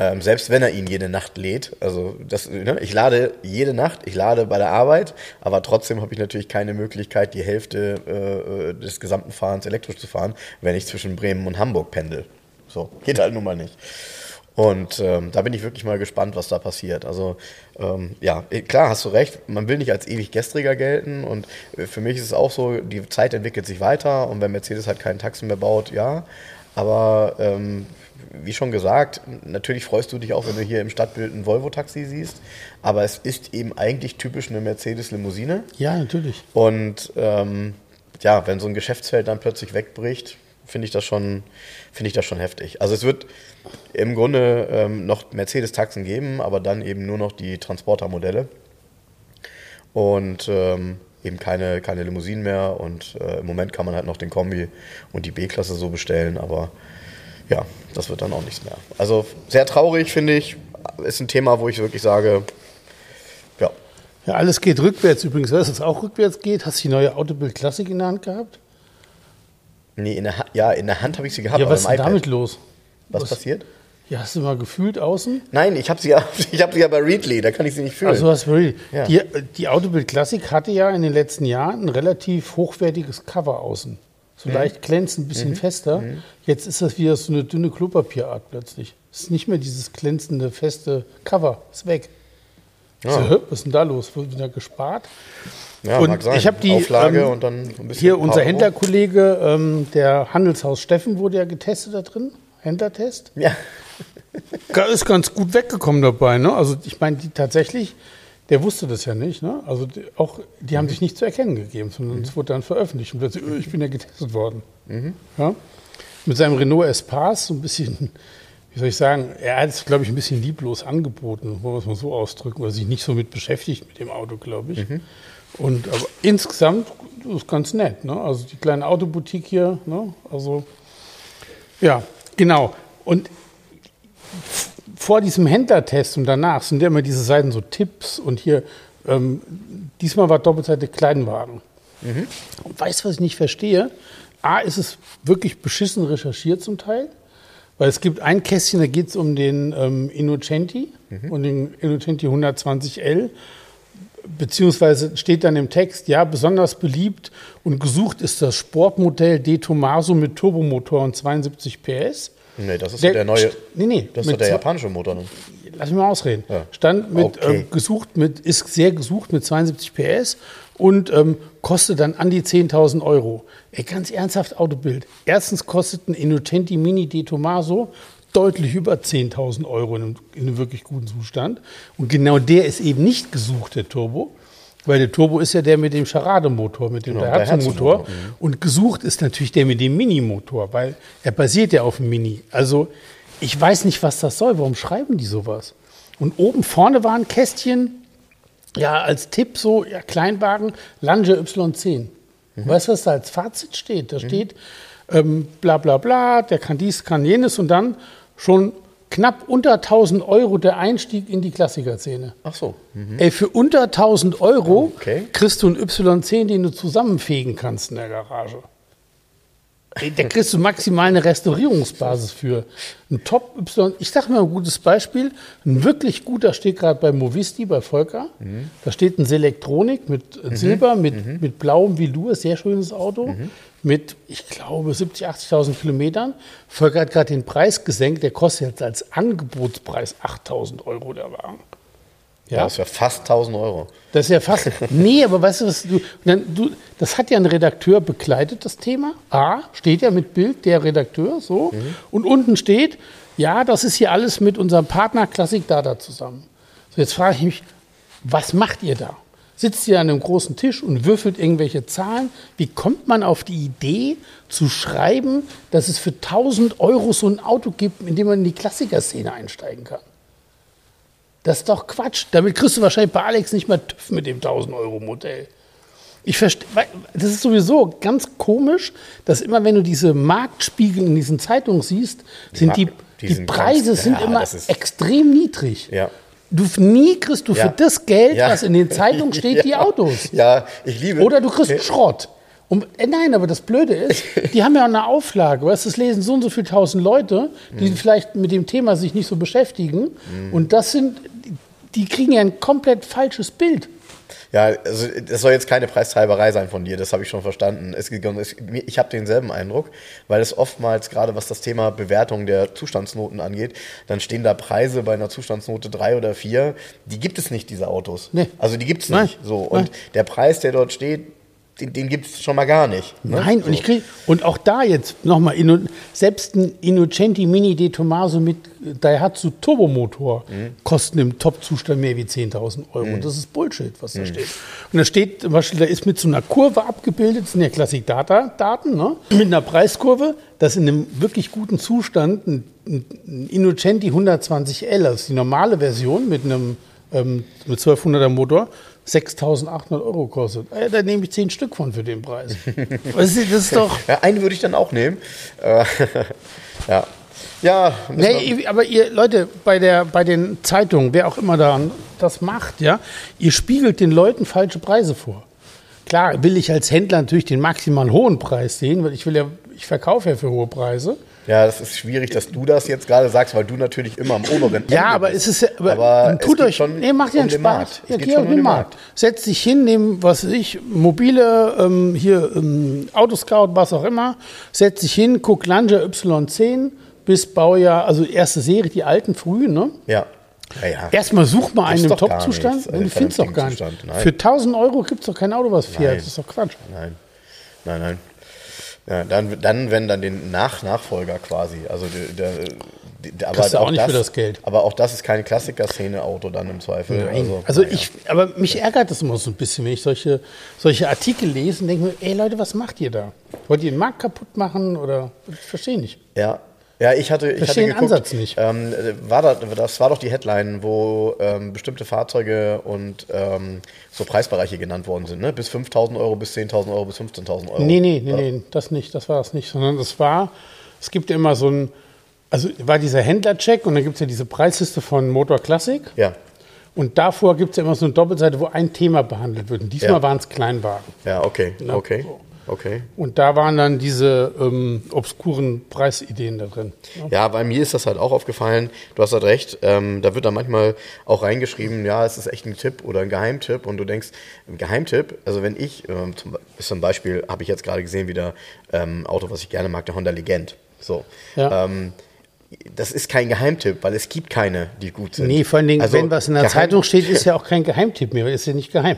[SPEAKER 1] Ähm, selbst wenn er ihn jede Nacht lädt. Also das, ne, ich lade jede Nacht, ich lade bei der Arbeit, aber trotzdem habe ich natürlich keine Möglichkeit, die Hälfte äh, des gesamten Fahrens elektrisch zu fahren, wenn ich zwischen Bremen und Hamburg pendel. So, geht halt nun mal nicht. Und ähm, da bin ich wirklich mal gespannt, was da passiert. Also ähm, ja, eh, klar, hast du recht, man will nicht als ewig gestriger gelten und äh, für mich ist es auch so, die Zeit entwickelt sich weiter und wenn Mercedes halt keinen Taxen mehr baut, ja, aber ähm, wie schon gesagt, natürlich freust du dich auch, wenn du hier im Stadtbild ein Volvo-Taxi siehst, aber es ist eben eigentlich typisch eine Mercedes-Limousine
[SPEAKER 2] Ja, natürlich.
[SPEAKER 1] und ähm, ja, wenn so ein Geschäftsfeld dann plötzlich wegbricht, finde ich das schon, finde ich das schon heftig. Also es wird im Grunde ähm, noch Mercedes-Taxen geben, aber dann eben nur noch die Transporter-Modelle und ähm, eben keine, keine Limousinen mehr. Und äh, im Moment kann man halt noch den Kombi und die B-Klasse so bestellen, aber ja, das wird dann auch nichts mehr. Also sehr traurig, finde ich. Ist ein Thema, wo ich wirklich sage, ja,
[SPEAKER 2] Ja, alles geht rückwärts übrigens. Weißt du, was auch rückwärts geht? Hast du die neue Autobild Classic in der Hand gehabt?
[SPEAKER 1] nee, in der, Ha- ja, in der Hand habe ich sie gehabt,
[SPEAKER 2] ja, was ist denn damit los?
[SPEAKER 1] Was, passiert?
[SPEAKER 2] Ja, hast du mal gefühlt außen?
[SPEAKER 1] Nein, ich habe sie, ja, ich hab sie ja bei Readly, da kann ich sie nicht fühlen.
[SPEAKER 2] Also was really.
[SPEAKER 1] Ja.
[SPEAKER 2] Die, die Autobild Classic hatte ja in den letzten Jahren ein relativ hochwertiges Cover außen. So
[SPEAKER 1] Mhm.
[SPEAKER 2] leicht glänzend, ein bisschen fester. Jetzt ist das wieder so eine dünne Klopapierart plötzlich. Es ist nicht mehr dieses glänzende, feste Cover. Ist weg.
[SPEAKER 1] Ja.
[SPEAKER 2] So, was ist denn da los? Wurde wieder gespart?
[SPEAKER 1] ja,
[SPEAKER 2] und
[SPEAKER 1] mag sein.
[SPEAKER 2] ich habe die,
[SPEAKER 1] Auflage
[SPEAKER 2] ähm,
[SPEAKER 1] und dann ein bisschen
[SPEAKER 2] Hier unser. Händlerkollege, ähm, der Handelshaus Steffen, wurde ja getestet da drin. Händlertest.
[SPEAKER 1] Ja,
[SPEAKER 2] ist ganz gut weggekommen dabei. Ne? Also ich meine, die tatsächlich, der wusste das ja nicht. Ne? Also die, auch, die haben sich nicht zu erkennen gegeben, sondern es wurde dann veröffentlicht. Und plötzlich, öh, ich bin ja getestet worden. Ja? Mit seinem Renault Espace so ein bisschen, wie soll ich sagen, er hat es, glaube ich, ein bisschen lieblos angeboten, wollen wir es mal so ausdrücken, oder sich nicht so mit beschäftigt mit dem Auto, glaube ich. Und aber insgesamt ist ganz nett. Ne? Also die kleine Autoboutique hier, ne? also ja, genau. Und vor diesem Händlertest und danach sind ja immer diese Seiten so Tipps und hier, ähm, diesmal war Doppelseite Kleinwagen. Und weißt du, was ich nicht verstehe? A, ist es wirklich beschissen recherchiert zum Teil, weil es gibt ein Kästchen, da geht es um den ähm, Innocenti und den Innocenti 120L, beziehungsweise steht dann im Text, ja, besonders beliebt und gesucht ist das Sportmodell De Tomaso mit Turbomotor und 72 PS.
[SPEAKER 1] Nee, das ist der, der neue.
[SPEAKER 2] Nee, nee,
[SPEAKER 1] Das ist der japanische Motor. Ne?
[SPEAKER 2] lass mich mal ausreden.
[SPEAKER 1] Ja.
[SPEAKER 2] Stand mit
[SPEAKER 1] Okay.
[SPEAKER 2] ähm, gesucht mit ist sehr gesucht mit 72 PS und ähm, kostet dann an die 10.000 Euro. Ey, ganz ernsthaft Autobild. Erstens kostet ein Innocenti Mini De Tomaso deutlich über 10.000 Euro in einem, in einem wirklich guten Zustand. Und genau der ist eben nicht gesucht, der Turbo. Weil der Turbo ist ja der mit dem Charade-Motor, mit dem
[SPEAKER 1] Genau,
[SPEAKER 2] Daihatsu-Motor.
[SPEAKER 1] Daihatsu-Motor,
[SPEAKER 2] Und gesucht ist natürlich der mit dem Mini-Motor, weil er basiert ja auf dem Mini. Also ich weiß nicht, was das soll. Warum schreiben die sowas? Und oben vorne war ein Kästchen, ja, als Tipp so, ja, Kleinwagen, Lange Y10. Weißt du, was da als Fazit steht? Da steht, ähm, bla bla bla, der kann dies, kann jenes und dann schon knapp unter 1000 Euro der Einstieg in die Klassikerszene.
[SPEAKER 1] Ach so.
[SPEAKER 2] Ey, für unter 1000 Euro
[SPEAKER 1] Okay.
[SPEAKER 2] kriegst du einen Y10, den du zusammenfegen kannst in der Garage. Da kriegst du maximal eine Restaurierungsbasis für. Ein Top Y. Ich sag mal ein gutes Beispiel. Ein wirklich guter steht gerade bei Movisti, bei Volker. Da steht ein Selektronik mit äh, Silber, mit, mit blauem Velour, sehr schönes Auto. Mit, ich glaube, 70.000, 80.000 Kilometern. Volker hat gerade den Preis gesenkt. Der kostet jetzt als Angebotspreis 8.000 Euro, der Wagen.
[SPEAKER 1] Ja. Das wäre fast 1000 Euro.
[SPEAKER 2] Das ist ja fast. Nee, aber weißt du, was du, du. Das hat ja ein Redakteur begleitet, das Thema. A, steht ja mit Bild der Redakteur, so. Und unten steht, ja, das ist hier alles mit unserem Partner Classic Data zusammen. So, jetzt frage ich mich, was macht ihr da? Sitzt ihr an einem großen Tisch und würfelt irgendwelche Zahlen? Wie kommt man auf die Idee zu schreiben, dass es für 1000 Euro so ein Auto gibt, in dem man in die Klassikerszene einsteigen kann? Das ist doch Quatsch. Damit kriegst du wahrscheinlich bei Alex nicht mal TÜV mit dem 1000-Euro-Modell. Ich verstehe, das ist sowieso ganz komisch, dass immer, wenn du diese Marktspiegel in diesen Zeitungen siehst, sind die,
[SPEAKER 1] die
[SPEAKER 2] die Preise
[SPEAKER 1] ganz-
[SPEAKER 2] sind
[SPEAKER 1] ja,
[SPEAKER 2] immer extrem niedrig.
[SPEAKER 1] Ja.
[SPEAKER 2] Du nie kriegst du
[SPEAKER 1] Ja.
[SPEAKER 2] für das Geld,
[SPEAKER 1] Ja.
[SPEAKER 2] was in den Zeitungen steht, die
[SPEAKER 1] Ja.
[SPEAKER 2] Autos.
[SPEAKER 1] Ja, ich liebe.
[SPEAKER 2] Oder du kriegst Schrott. Und, äh, nein, aber das Blöde ist, die haben ja auch eine Auflage. Weißt, das lesen so und so viele tausend Leute, die
[SPEAKER 1] Mhm.
[SPEAKER 2] vielleicht mit dem Thema sich nicht so beschäftigen. Und das sind, die kriegen ja ein komplett falsches Bild.
[SPEAKER 1] Ja, also das soll jetzt keine Preistreiberei sein von dir, das habe ich schon verstanden. Es, ich habe denselben Eindruck, weil es oftmals, gerade was das Thema Bewertung der Zustandsnoten angeht, dann stehen da Preise bei einer Zustandsnote 3 oder 4, die gibt es nicht, diese Autos.
[SPEAKER 2] Nee.
[SPEAKER 1] Also die gibt es
[SPEAKER 2] Nein.
[SPEAKER 1] nicht. So. Und
[SPEAKER 2] Nein.
[SPEAKER 1] der Preis, der dort steht, den, den gibt es schon mal gar nicht. ne?
[SPEAKER 2] Nein,
[SPEAKER 1] so.
[SPEAKER 2] und ich krieg, und auch da jetzt nochmal, selbst ein Innocenti Mini De Tomaso mit Daihatsu Turbomotor
[SPEAKER 1] Mhm.
[SPEAKER 2] kosten im Top-Zustand mehr wie 10.000 Euro. Und das ist Bullshit, was da steht. Und da steht zum Beispiel, da ist mit so einer Kurve abgebildet, das sind ja Classic-Data-Daten, ne? mit einer Preiskurve, dass in einem wirklich guten Zustand ein, ein Innocenti 120L, also die normale Version mit einem ähm, mit 1200er Motor, 6.800 Euro kostet. Äh, da nehme ich 10 Stück von für den Preis. Was ist, das ist doch.
[SPEAKER 1] Ja, einen würde ich dann auch nehmen. Äh, ja. Ja,
[SPEAKER 2] Nee, aber ihr, Leute, bei, der, bei den Zeitungen, wer auch immer da das macht, ja, ihr spiegelt den Leuten falsche Preise vor. Klar will ich als Händler natürlich den maximal hohen Preis sehen, weil ich will ja, ich verkaufe ja für hohe Preise.
[SPEAKER 1] Ja, das ist schwierig, dass du das jetzt gerade sagst, weil du natürlich immer am oberen Ende
[SPEAKER 2] Ja, aber
[SPEAKER 1] bist.
[SPEAKER 2] es ist ja, aber,
[SPEAKER 1] Aber es
[SPEAKER 2] tut
[SPEAKER 1] geht
[SPEAKER 2] euch,
[SPEAKER 1] schon
[SPEAKER 2] nee, macht ja
[SPEAKER 1] um den
[SPEAKER 2] Spaß.
[SPEAKER 1] Markt. Es
[SPEAKER 2] Ja,
[SPEAKER 1] geht
[SPEAKER 2] geh
[SPEAKER 1] schon
[SPEAKER 2] auf den
[SPEAKER 1] den
[SPEAKER 2] Markt. Setz dich hin, nimm, was weiß ich, mobile, ähm, hier, ähm, Autoscout, was auch immer. Setz dich hin, guck Lancia Y10 bis Baujahr, also erste Serie, die alten frühen, ne?
[SPEAKER 1] Ja. Ja, ja.
[SPEAKER 2] Erstmal such mal einen im Top-Zustand.
[SPEAKER 1] nichts,
[SPEAKER 2] Du
[SPEAKER 1] einen
[SPEAKER 2] findest doch gar nicht. Für 1000 Euro gibt es doch kein Auto, was fährt.
[SPEAKER 1] Nein.
[SPEAKER 2] Das ist doch Quatsch.
[SPEAKER 1] Nein. Nein, nein. Ja, dann, dann, wenn dann den Nach-Nachfolger quasi. Also der, der, der, aber
[SPEAKER 2] du auch nicht für das Geld.
[SPEAKER 1] Aber auch das ist kein Klassiker-Szene-Auto dann im Zweifel.
[SPEAKER 2] Also, also
[SPEAKER 1] naja.
[SPEAKER 2] ich, aber mich ärgert das immer so ein bisschen, wenn ich solche, solche Artikel lese und denke mir, ey Leute, was macht ihr da? Wollt ihr den Markt kaputt machen oder? Ich verstehe nicht.
[SPEAKER 1] Ja. Ja, ich hatte, ich hatte
[SPEAKER 2] den
[SPEAKER 1] geguckt,
[SPEAKER 2] Ansatz nicht.
[SPEAKER 1] Ähm, war das, das war doch die Headline, wo ähm, bestimmte Fahrzeuge und ähm, so Preisbereiche genannt worden sind, ne? Bis 5.000 Euro, bis 10.000 Euro, bis 15.000 Euro.
[SPEAKER 2] Nee, nee, nee, nee, das nicht, das war das nicht, sondern das war, es gibt ja immer so ein, also war dieser Händlercheck und dann gibt es ja diese Preisliste von Motor Classic
[SPEAKER 1] Ja,
[SPEAKER 2] und davor gibt es ja immer so eine Doppelseite, wo ein Thema behandelt wird. Und diesmal
[SPEAKER 1] Ja.
[SPEAKER 2] waren es Kleinwagen.
[SPEAKER 1] ja, okay,
[SPEAKER 2] Ne?
[SPEAKER 1] okay.
[SPEAKER 2] So.
[SPEAKER 1] Okay.
[SPEAKER 2] Und da waren dann diese ähm, obskuren Preisideen da drin.
[SPEAKER 1] Ja, bei mir ist das halt auch aufgefallen. Du hast halt recht. Ähm, da wird dann manchmal auch reingeschrieben, ja, es ist echt ein Tipp oder ein Geheimtipp. Und du denkst, ein Geheimtipp, also wenn ich, ähm, zum, zum Beispiel, habe ich jetzt gerade gesehen, wieder ähm, Auto, was ich gerne mag, der Honda Legend. So.
[SPEAKER 2] Ja.
[SPEAKER 1] Ähm, das ist kein Geheimtipp, weil es gibt keine, die gut sind.
[SPEAKER 2] Nee, vor allen Dingen,
[SPEAKER 1] Also,
[SPEAKER 2] wenn was in der
[SPEAKER 1] Geheim-
[SPEAKER 2] Zeitung steht, ist ja auch kein Geheimtipp mehr, ist ja nicht geheim.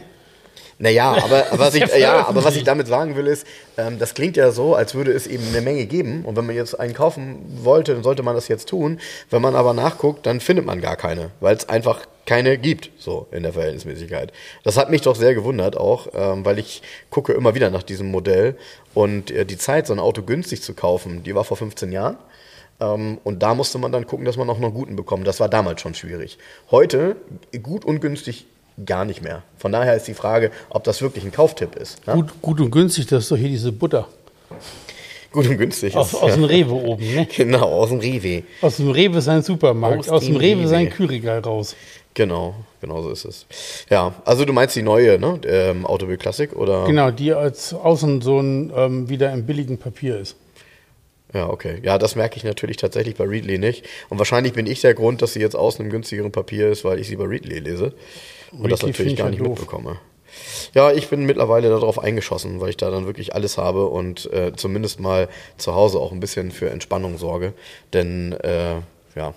[SPEAKER 1] Naja, aber, aber, was ich,
[SPEAKER 2] ja
[SPEAKER 1] aber was ich damit sagen will, ist, ähm, das klingt ja so, als würde es eben eine Menge geben. Und wenn man jetzt einen kaufen wollte, dann sollte man das jetzt tun. Wenn man aber nachguckt, dann findet man gar keine, weil es einfach keine gibt, so in der Verhältnismäßigkeit. Das hat mich doch sehr gewundert auch, ähm, weil ich gucke immer wieder nach diesem Modell. Und äh, die Zeit, so ein Auto günstig zu kaufen, die war vor 15 Jahren. Ähm, und da musste man dann gucken, dass man auch noch einen guten bekommt. Das war damals schon schwierig. Heute, gut und günstig, gar nicht mehr. Von daher ist die Frage, ob das wirklich ein Kauftipp ist. Ne?
[SPEAKER 2] Gut, gut und günstig, das ist doch hier diese Butter.
[SPEAKER 1] Gut und günstig
[SPEAKER 2] Aus,
[SPEAKER 1] ist.
[SPEAKER 2] aus dem Rewe oben, ne?
[SPEAKER 1] Genau, aus dem Rewe.
[SPEAKER 2] Aus dem Rewe sein Supermarkt,
[SPEAKER 1] Aus
[SPEAKER 2] aus, dem
[SPEAKER 1] dem
[SPEAKER 2] Rewe sein
[SPEAKER 1] Rewe.
[SPEAKER 2] Kühlregal raus.
[SPEAKER 1] Genau, genau so ist es. Ja, also du meinst die neue, ne? Ähm, Autobild Classic oder?
[SPEAKER 2] Genau, die als außen so ein ähm, wieder im billigen Papier ist.
[SPEAKER 1] Ja, okay. Ja, das merke ich natürlich tatsächlich bei Readly nicht. Und wahrscheinlich bin ich der Grund, dass sie jetzt außen im günstigeren Papier ist, weil ich sie bei Readly lese. Und das natürlich gar
[SPEAKER 2] ja
[SPEAKER 1] nicht mitbekomme. Ja, ich bin mittlerweile darauf eingeschossen, weil ich da dann wirklich alles habe und äh, zumindest mal zu Hause auch ein bisschen für Entspannung sorge. Denn, äh, ja.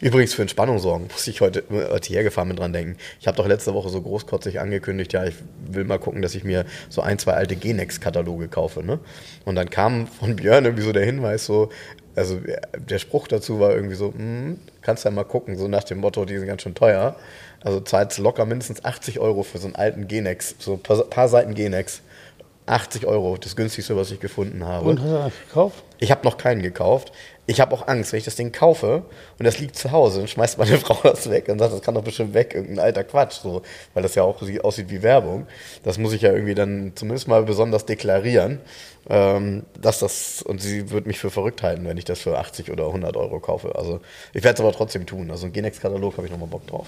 [SPEAKER 1] Übrigens für Entspannung sorgen, muss ich heute, als ich hergefahren bin, dran denken. Ich habe doch letzte Woche so großkotzig angekündigt, ja, ich will mal gucken, dass ich mir so ein, zwei alte Genex-Kataloge kaufe. Ne? Und dann kam von Björn irgendwie so der Hinweis, so, also der Spruch dazu war irgendwie so, hm, kannst ja mal gucken, so nach dem Motto, die sind ganz schön teuer. Also zahlst locker mindestens 80 Euro für so einen alten Genex, so ein paar, paar Seiten Genex. 80 Euro, das günstigste, was ich gefunden habe.
[SPEAKER 2] Und hast du das gekauft?
[SPEAKER 1] Ich habe noch keinen gekauft. Ich habe auch Angst, wenn ich das Ding kaufe und das liegt zu Hause, dann schmeißt meine Frau das weg und sagt, das kann doch bestimmt weg, irgendein alter Quatsch, so, weil das ja auch sie- aussieht wie Werbung. Das muss ich ja irgendwie dann zumindest mal besonders deklarieren, ähm, dass das, und sie wird mich für verrückt halten, wenn ich das für 80 oder 100 Euro kaufe. Also ich werde es aber trotzdem tun. Also ein Genex-Katalog habe ich nochmal Bock drauf.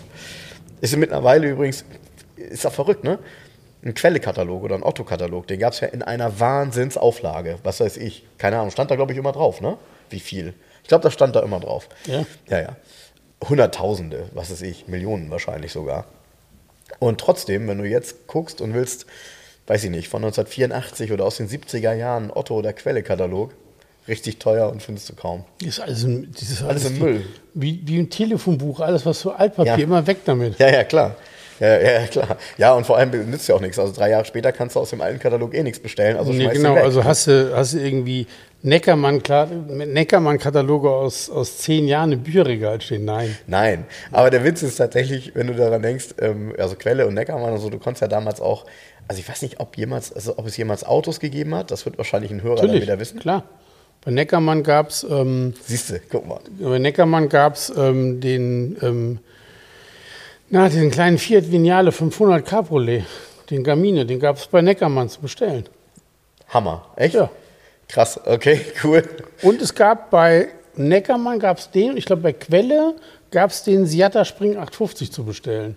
[SPEAKER 1] Ist mittlerweile übrigens, ist auch verrückt, ne? Ein Quelle-Katalog oder ein Otto-Katalog, den gab es ja in einer Wahnsinnsauflage. Was weiß ich. Keine Ahnung, stand da, glaube ich, immer drauf, ne? Wie viel? Ich glaube, das stand da immer drauf.
[SPEAKER 2] Ja.
[SPEAKER 1] Ja, ja. Hunderttausende, was weiß ich, Millionen wahrscheinlich sogar. Und trotzdem, wenn du jetzt guckst und willst, weiß ich nicht, von 1984 oder aus den 70er Jahren Otto- oder Quelle-Katalog, richtig teuer und findest du kaum.
[SPEAKER 2] Das ist alles, im- dieses
[SPEAKER 1] Alles im
[SPEAKER 2] die-
[SPEAKER 1] Müll.
[SPEAKER 2] Wie, wie ein Telefonbuch, alles was so Altpapier,
[SPEAKER 1] Ja.
[SPEAKER 2] immer weg damit.
[SPEAKER 1] Ja, ja, klar. Ja, ja, klar. Ja, und vor allem nützt ja auch nichts. Also drei Jahre später kannst du aus dem alten Katalog eh nichts bestellen. Also
[SPEAKER 2] Nee, genau, also hast du, hast du irgendwie Neckermann, Neckermann-Kataloge aus, aus zehn Jahren im Bücherregal stehen. Nein.
[SPEAKER 1] Nein, aber der Witz ist tatsächlich, wenn du daran denkst, ähm, also Quelle und Neckermann und so, du konntest ja damals auch, also ich weiß nicht, ob jemals, also ob es jemals Autos gegeben hat, das wird wahrscheinlich ein Hörer dann
[SPEAKER 2] Natürlich,
[SPEAKER 1] wieder wissen.
[SPEAKER 2] klar. Bei Neckermann gab es ähm,
[SPEAKER 1] Siehst du, guck mal.
[SPEAKER 2] bei Neckermann gab's, ähm, den, ähm, na, den kleinen Fiat Vignale 500 Cabriolet, den Gamine, den gab es bei Neckermann zu bestellen.
[SPEAKER 1] Hammer, echt?
[SPEAKER 2] Ja.
[SPEAKER 1] Krass, okay, cool.
[SPEAKER 2] Und es gab bei Neckermann gab es den, ich glaube bei Quelle gab es den Siata Spring 850 zu bestellen.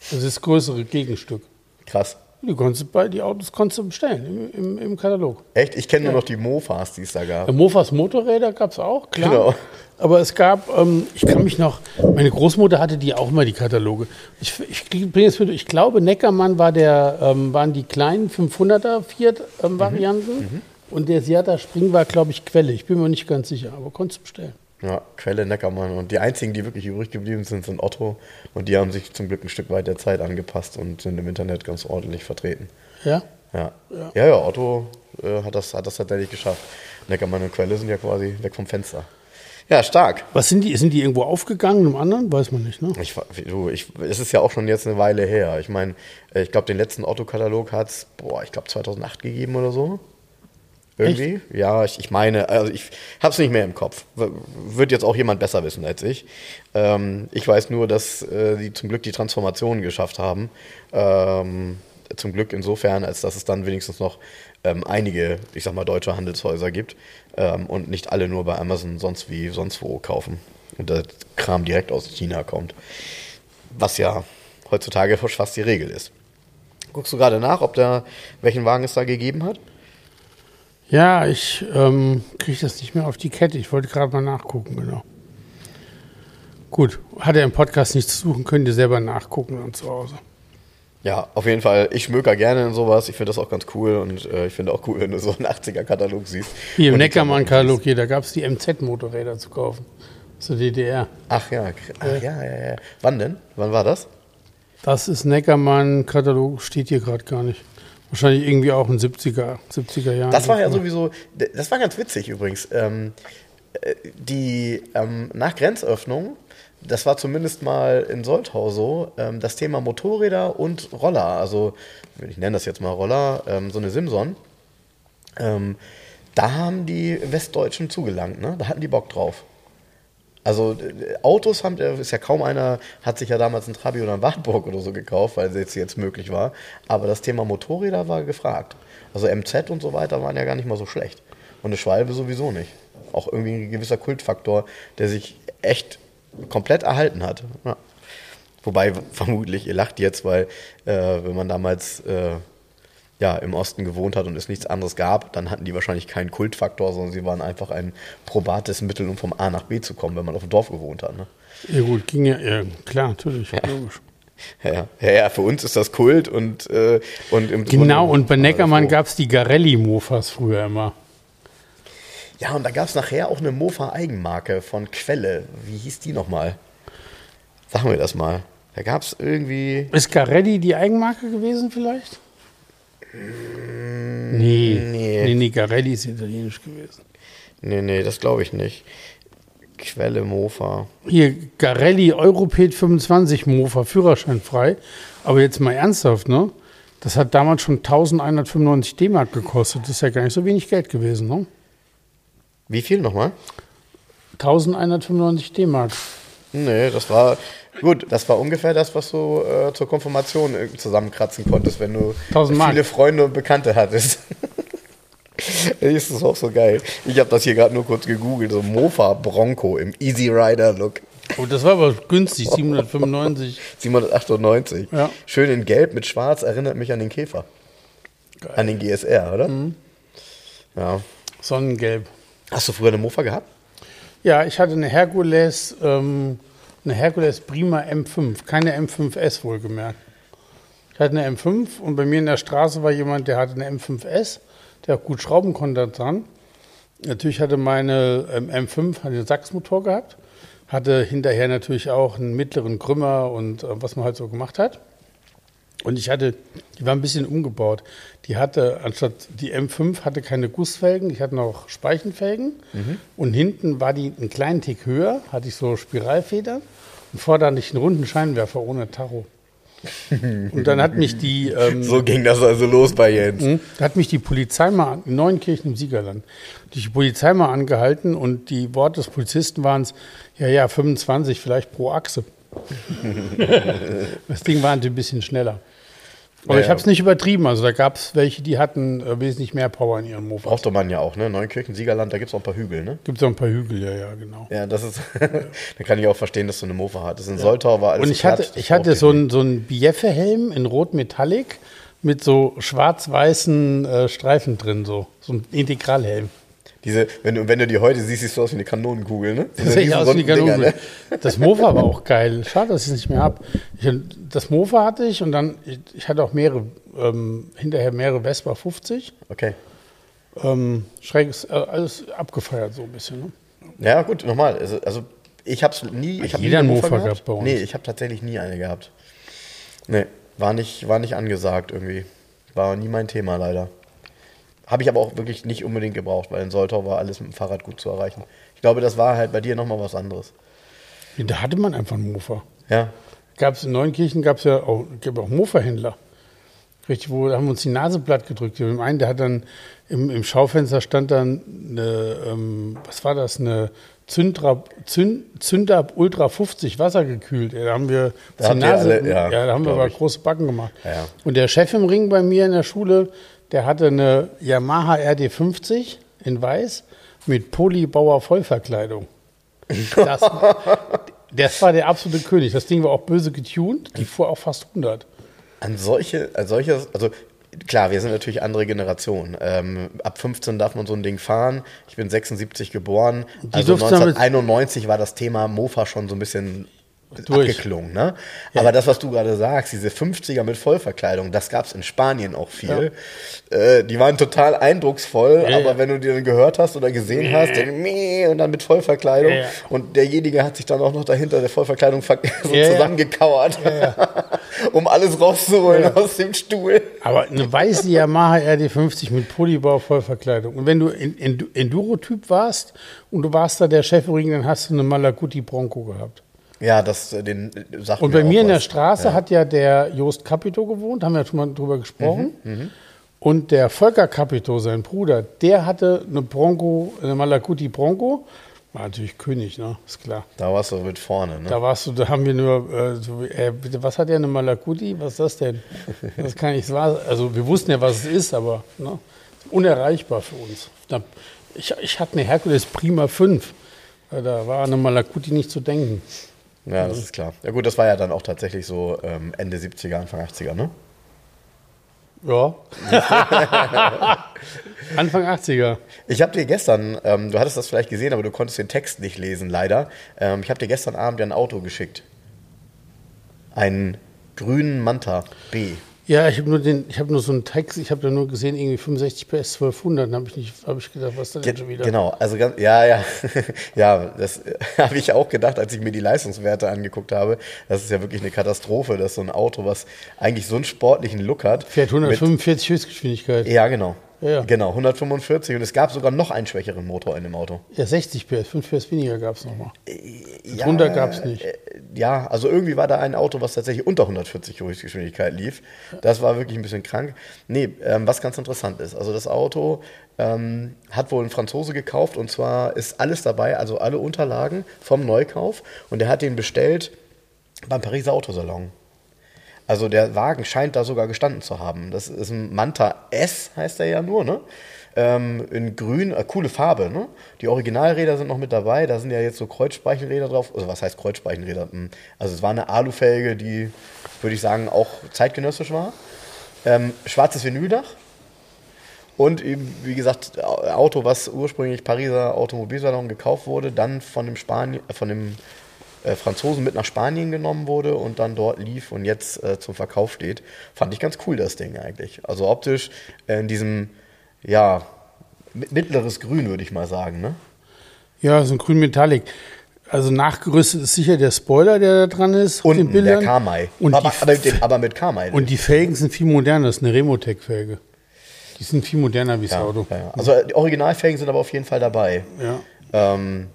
[SPEAKER 2] Das ist das größere Gegenstück.
[SPEAKER 1] Krass.
[SPEAKER 2] Die, konntest bei, die Autos konntest du bestellen im, im, im Katalog.
[SPEAKER 1] Echt? Ich kenne nur noch die Mofas, die es da gab.
[SPEAKER 2] Äh, Mofas Motorräder gab es auch, klar.
[SPEAKER 1] Genau.
[SPEAKER 2] Aber es gab, ähm, ich kann mich noch, meine Großmutter hatte die auch mal, die Kataloge. Ich, ich jetzt mit, ich glaube, Neckermann war der, ähm, waren die kleinen 500er Fiat-Varianten und der Seata Spring war, glaube ich, Quelle. Ich bin mir nicht ganz sicher, aber konntest du bestellen.
[SPEAKER 1] Ja, Quelle Neckermann. Und die einzigen, die wirklich übrig geblieben sind, sind Otto. Und die haben sich zum Glück ein Stück weit der Zeit angepasst und sind im Internet ganz ordentlich vertreten.
[SPEAKER 2] Ja?
[SPEAKER 1] Ja, ja, ja, Otto äh, hat, das, hat das tatsächlich geschafft. Neckermann und Quelle sind ja quasi weg vom Fenster. Ja, stark.
[SPEAKER 2] Was sind die? Sind die irgendwo aufgegangen, einem anderen? Weiß man nicht, ne?
[SPEAKER 1] Ich, du, ich, es ist ja auch schon jetzt eine Weile her. Ich meine, äh, ich glaube, den letzten Otto-Katalog hat es, boah, ich glaube 2008 gegeben oder so. Irgendwie? Ja, ich, ich meine, also ich habe es nicht mehr im Kopf. Wird jetzt auch jemand besser wissen als ich. Ähm, ich weiß nur, dass äh, die zum Glück die Transformation geschafft haben. Ähm, zum Glück insofern, als dass es dann wenigstens noch ähm, einige, ich sag mal, deutsche Handelshäuser gibt ähm, und nicht alle nur bei Amazon sonst wie sonst wo kaufen. Und der Kram direkt aus China kommt. Was ja heutzutage fast die Regel ist. Guckst du gerade nach, ob da welchen Wagen es da gegeben hat?
[SPEAKER 2] Ja, ich ähm, kriege das nicht mehr auf die Kette. Ich wollte gerade mal nachgucken, genau. Gut, hat er im Podcast nichts zu suchen, könnt ihr selber nachgucken und zu Hause.
[SPEAKER 1] Ja, auf jeden Fall. Ich schmöker gerne in sowas. Ich finde das auch ganz cool und äh, ich finde auch cool, wenn du so einen 80er-Katalog siehst.
[SPEAKER 2] Hier im Neckermann-Katalog hier, da gab es die MZ-Motorräder zu kaufen. Zur DDR.
[SPEAKER 1] Ach ja, ach ja, ja, ja. Wann denn? Wann war das?
[SPEAKER 2] Das ist Neckermann-Katalog, steht hier gerade gar nicht. Wahrscheinlich irgendwie auch in 70er, 70er Jahren.
[SPEAKER 1] Das war ja sowieso, das war ganz witzig übrigens. Ähm, äh, die ähm, nach Grenzöffnung, das war zumindest mal in Soltau so, ähm, das Thema Motorräder und Roller, also ich nenne das jetzt mal Roller, ähm, so eine Simson, ähm, da haben die Westdeutschen zugelangt, ne? da hatten die Bock drauf. Also äh, Autos haben, äh, ist ja kaum einer, hat sich ja damals ein Trabi oder ein Wartburg oder so gekauft, weil es jetzt, jetzt möglich war. Aber das Thema Motorräder war gefragt. Also MZ und so weiter waren ja gar nicht mal so schlecht. Und eine Schwalbe sowieso nicht. Auch irgendwie ein gewisser Kultfaktor, der sich echt komplett erhalten hat. Ja. Wobei vermutlich, ihr lacht jetzt, weil äh, wenn man damals äh, ja, im Osten gewohnt hat und es nichts anderes gab, dann hatten die wahrscheinlich keinen Kultfaktor, sondern sie waren einfach ein probates Mittel, um vom A nach B zu kommen, wenn man auf dem Dorf gewohnt hat. Ne?
[SPEAKER 2] Ja gut, ging ja, ja klar, natürlich, logisch.
[SPEAKER 1] Ja, ja. ja, ja, für uns ist das Kult und, äh, und im
[SPEAKER 2] Genau, und bei Neckermann
[SPEAKER 1] gab
[SPEAKER 2] gab es die Garelli-Mofas früher immer.
[SPEAKER 1] Ja, und da gab es nachher auch eine Mofa-Eigenmarke von Quelle. Wie hieß die nochmal? Sagen wir das mal. Da gab es irgendwie.
[SPEAKER 2] Ist Garelli die Eigenmarke gewesen vielleicht? Nee,
[SPEAKER 1] nee.
[SPEAKER 2] nee, nee, Garelli ist italienisch gewesen.
[SPEAKER 1] Nee, nee, das glaube ich nicht. Quelle Mofa.
[SPEAKER 2] Hier, Garelli Europed 25 Mofa, Führerschein frei. Aber jetzt mal ernsthaft, ne? Das hat damals schon 1195 D-Mark gekostet. Das ist ja gar nicht so wenig Geld gewesen, ne?
[SPEAKER 1] Wie viel nochmal?
[SPEAKER 2] 1195 D-Mark.
[SPEAKER 1] Nee, das war. Gut, das war ungefähr das, was du äh, zur Konfirmation äh, zusammenkratzen konntest, wenn du
[SPEAKER 2] 1000 Mark.
[SPEAKER 1] viele Freunde und Bekannte hattest. ist das auch so geil. Ich habe das hier gerade nur kurz gegoogelt, so Mofa Bronco im Easy Rider Look.
[SPEAKER 2] Oh, das war aber günstig, 795.
[SPEAKER 1] 798.
[SPEAKER 2] Ja.
[SPEAKER 1] Schön in Gelb mit Schwarz, erinnert mich an den Käfer. An den GSR, oder?
[SPEAKER 2] Mhm.
[SPEAKER 1] Ja.
[SPEAKER 2] Sonnengelb.
[SPEAKER 1] Hast du früher eine Mofa gehabt?
[SPEAKER 2] Ja, ich hatte eine Herkules, ähm, eine Herkules Prima M5, keine M5S wohlgemerkt. Ich hatte eine M5 und bei mir in der Straße war jemand, der hatte eine M5S, der auch gut schrauben konnte dran. Natürlich hatte meine ähm, M5 hatte einen Sachsmotor gehabt, hatte hinterher natürlich auch einen mittleren Krümmer und äh, was man halt so gemacht hat. Und ich hatte, die war ein bisschen umgebaut. Die hatte, anstatt die M5 hatte keine Gussfelgen, ich hatte noch Speichenfelgen. Und hinten war die einen kleinen Tick höher, hatte ich so Spiralfedern. Und vorne hatte ich einen runden Scheinwerfer ohne Tacho. Und dann hat mich die, ähm,
[SPEAKER 1] So ging das also los bei Jens.
[SPEAKER 2] hm, da hat mich die Polizei mal, in Neunkirchen im Siegerland, die Polizei mal angehalten und die Worte des Polizisten waren es, ja, ja, 25 vielleicht pro Achse. Das Ding war ein bisschen schneller. Aber
[SPEAKER 1] Ja,
[SPEAKER 2] ich
[SPEAKER 1] ja.
[SPEAKER 2] habe es nicht übertrieben. Also da gab es welche, die hatten äh, wesentlich mehr Power in ihrem Mofa.
[SPEAKER 1] Brauchte man ja auch, ne? Neunkirchen, Siegerland, da gibt es auch ein paar Hügel, ne?
[SPEAKER 2] Gibt es auch ein paar Hügel, ja, ja, genau.
[SPEAKER 1] Ja, das ist. da kann ich auch verstehen, dass du eine Mofa hattest. In Soltau war alles
[SPEAKER 2] Und ich hatte, ich hatte so einen so Bieffe-Helm in Rot Metallic mit so schwarz-weißen äh, Streifen drin, so, so ein Integralhelm.
[SPEAKER 1] Diese, wenn du, wenn du die heute siehst, siehst du aus wie eine Kanonenkugel, ne?
[SPEAKER 2] Das ich aus wie die
[SPEAKER 1] riesenrunden Dinger,
[SPEAKER 2] Kanone. Das Mofa war auch geil. Schade, dass ich es nicht mehr habe. Das Mofa hatte ich und dann, ich, ich hatte auch mehrere, ähm, hinterher mehrere Vespa 50.
[SPEAKER 1] Okay.
[SPEAKER 2] Ähm, schräges, äh, alles abgefeiert so ein bisschen. Ne?
[SPEAKER 1] Ja, gut, nochmal. Also, also ich habe es nie. Ich hab
[SPEAKER 2] Jeder
[SPEAKER 1] nie eine
[SPEAKER 2] einen Mofa gehabt bei uns.
[SPEAKER 1] Nee, ich habe tatsächlich nie eine gehabt. Nee, war nicht, war nicht angesagt irgendwie. War nie mein Thema leider. Habe ich aber auch wirklich nicht unbedingt gebraucht, weil in Soltau war alles mit dem Fahrrad gut zu erreichen. Ich glaube, das war halt bei dir nochmal was anderes.
[SPEAKER 2] Ja, Da hatte man einfach einen Mofa.
[SPEAKER 1] Ja.
[SPEAKER 2] Gab es in Neunkirchen gab es ja auch, gab auch Mofa-Händler. Richtig, wo da haben wir uns die Nase platt gedrückt. Dem einen, der hat dann im, im Schaufenster stand dann eine, ähm, was war das, eine Zündra, Zünd, Zündab Ultra 50 Wasser gekühlt. Da haben wir
[SPEAKER 1] Da ihr alle- ja,
[SPEAKER 2] ja, da haben wir aber
[SPEAKER 1] ich.
[SPEAKER 2] große Backen gemacht.
[SPEAKER 1] Ja, ja.
[SPEAKER 2] Und der Chef im Ring bei mir in der Schule, der hatte eine Yamaha RD50 in weiß mit Polybauer Vollverkleidung. Das, das war der absolute König. Das Ding war auch böse getuned. Die fuhr auch fast 100.
[SPEAKER 1] An solche, an solches, also klar, wir sind natürlich andere Generation. Ähm, ab 15 darf man so ein Ding fahren. Ich bin 76 geboren.
[SPEAKER 2] Die
[SPEAKER 1] also
[SPEAKER 2] durften damit-
[SPEAKER 1] 1991 war das Thema Mofa schon so ein bisschen
[SPEAKER 2] Durch.
[SPEAKER 1] abgeklungen. Ne? Aber das, was du gerade sagst, diese 50er mit Vollverkleidung, das gab es in Spanien auch viel. Äh, die waren total eindrucksvoll,
[SPEAKER 2] Ja,
[SPEAKER 1] aber
[SPEAKER 2] ja.
[SPEAKER 1] wenn du die dann gehört hast oder gesehen hast, dann meh, und dann mit Vollverkleidung
[SPEAKER 2] Ja, ja.
[SPEAKER 1] und derjenige hat sich dann auch noch dahinter der Vollverkleidung ver- so
[SPEAKER 2] Ja, ja.
[SPEAKER 1] zusammengekauert, um alles rauszuholen
[SPEAKER 2] Ja.
[SPEAKER 1] aus dem Stuhl.
[SPEAKER 2] Aber eine weiße Yamaha RD50 mit Polybau Vollverkleidung. Und wenn du in, in, Enduro-Typ warst und du warst da der Chefring, dann hast du eine Malaguti Bronco gehabt.
[SPEAKER 1] Ja, das äh, den äh, sagt
[SPEAKER 2] Und bei mir in der. Straße hat ja der Jost Capito gewohnt, haben wir ja schon mal drüber gesprochen.
[SPEAKER 1] Mhm,
[SPEAKER 2] Und der Volker Capito, sein Bruder, der hatte eine Bronco, eine Malaguti Bronco. War natürlich König, ne? Ist klar.
[SPEAKER 1] Da warst du mit vorne, ne?
[SPEAKER 2] Da warst du, da haben wir nur, äh, so, äh, bitte, was hat der eine Malaguti? Was ist das denn? Das kann wahr Also wir wussten ja, was es ist, aber ne, unerreichbar für uns. Ich, ich hatte eine Herkules Prima 5. Äh, Da war eine Malaguti nicht zu denken.
[SPEAKER 1] Ja, das ist klar. Ja gut, das war ja dann auch tatsächlich so ähm, Ende 70er, Anfang 80er, ne?
[SPEAKER 2] Ja. Anfang 80er.
[SPEAKER 1] Ich habe dir gestern, ähm, du hattest das vielleicht gesehen, aber du konntest den Text nicht lesen, leider. Ähm, ich habe dir gestern Abend ein Auto geschickt. Einen grünen Manta B.
[SPEAKER 2] Ja, ich habe nur den, ich habe nur so einen Text, ich habe da nur gesehen, irgendwie 65 PS 1200, dann habe ich nicht, habe ich gedacht, was ist das denn schon wieder?
[SPEAKER 1] Genau, also ganz, ja, ja, ja, das habe ich auch gedacht, als ich mir die Leistungswerte angeguckt habe. Das ist ja wirklich eine Katastrophe, dass so ein Auto, was eigentlich so einen sportlichen Look hat,
[SPEAKER 2] Fährt
[SPEAKER 1] mit
[SPEAKER 2] 145 Höchstgeschwindigkeit.
[SPEAKER 1] Ja, genau.
[SPEAKER 2] Ja.
[SPEAKER 1] Genau, 145 und es gab sogar noch einen schwächeren Motor in dem Auto.
[SPEAKER 2] Ja, 60 PS, 5 PS weniger gab es nochmal.
[SPEAKER 1] Ja,
[SPEAKER 2] Drunter gab's nicht.
[SPEAKER 1] äh, Ja, also irgendwie war da ein Auto, was tatsächlich unter 140 Höchstgeschwindigkeit lief. Das war wirklich ein bisschen krank. Nee, ähm, was ganz interessant ist, also das Auto ähm, hat wohl ein Franzose gekauft und zwar ist alles dabei, also alle Unterlagen vom Neukauf und er hat den bestellt beim Pariser Autosalon. Also der Wagen scheint da sogar gestanden zu haben. Das ist ein Manta S, heißt er ja nur, ne? Ähm, in grün, äh, coole Farbe, ne? Die Originalräder sind noch mit dabei, da sind ja jetzt so Kreuzspeichenräder drauf. Also was heißt Kreuzspeichenräder? Hm, Also es war eine Alufelge, die, würde ich sagen, auch zeitgenössisch war. Ähm, schwarzes Vinyldach. Und eben, wie gesagt, Auto, was ursprünglich Pariser Automobilsalon gekauft wurde, dann von dem, Spani äh, von dem Franzosen mit nach Spanien genommen wurde und dann dort lief und jetzt äh, zum Verkauf steht. Fand ich ganz cool, das Ding eigentlich. Also optisch äh, in diesem, ja, mi- mittleres Grün, würde ich mal sagen. Ne?
[SPEAKER 2] Ja, so ein grün Metallic. Also nachgerüstet ist sicher der Spoiler, der da dran ist.
[SPEAKER 1] Unten
[SPEAKER 2] den Bildern.
[SPEAKER 1] der Kamai.
[SPEAKER 2] Und,
[SPEAKER 1] aber,
[SPEAKER 2] die,
[SPEAKER 1] aber, mit aber mit Kamai.
[SPEAKER 2] und die Felgen sind viel moderner. Das ist eine Remotec-Felge. Die sind viel moderner wie das
[SPEAKER 1] ja,
[SPEAKER 2] Auto.
[SPEAKER 1] ja. Also die Originalfelgen sind aber auf jeden Fall dabei.
[SPEAKER 2] Ja.
[SPEAKER 1] Ähm,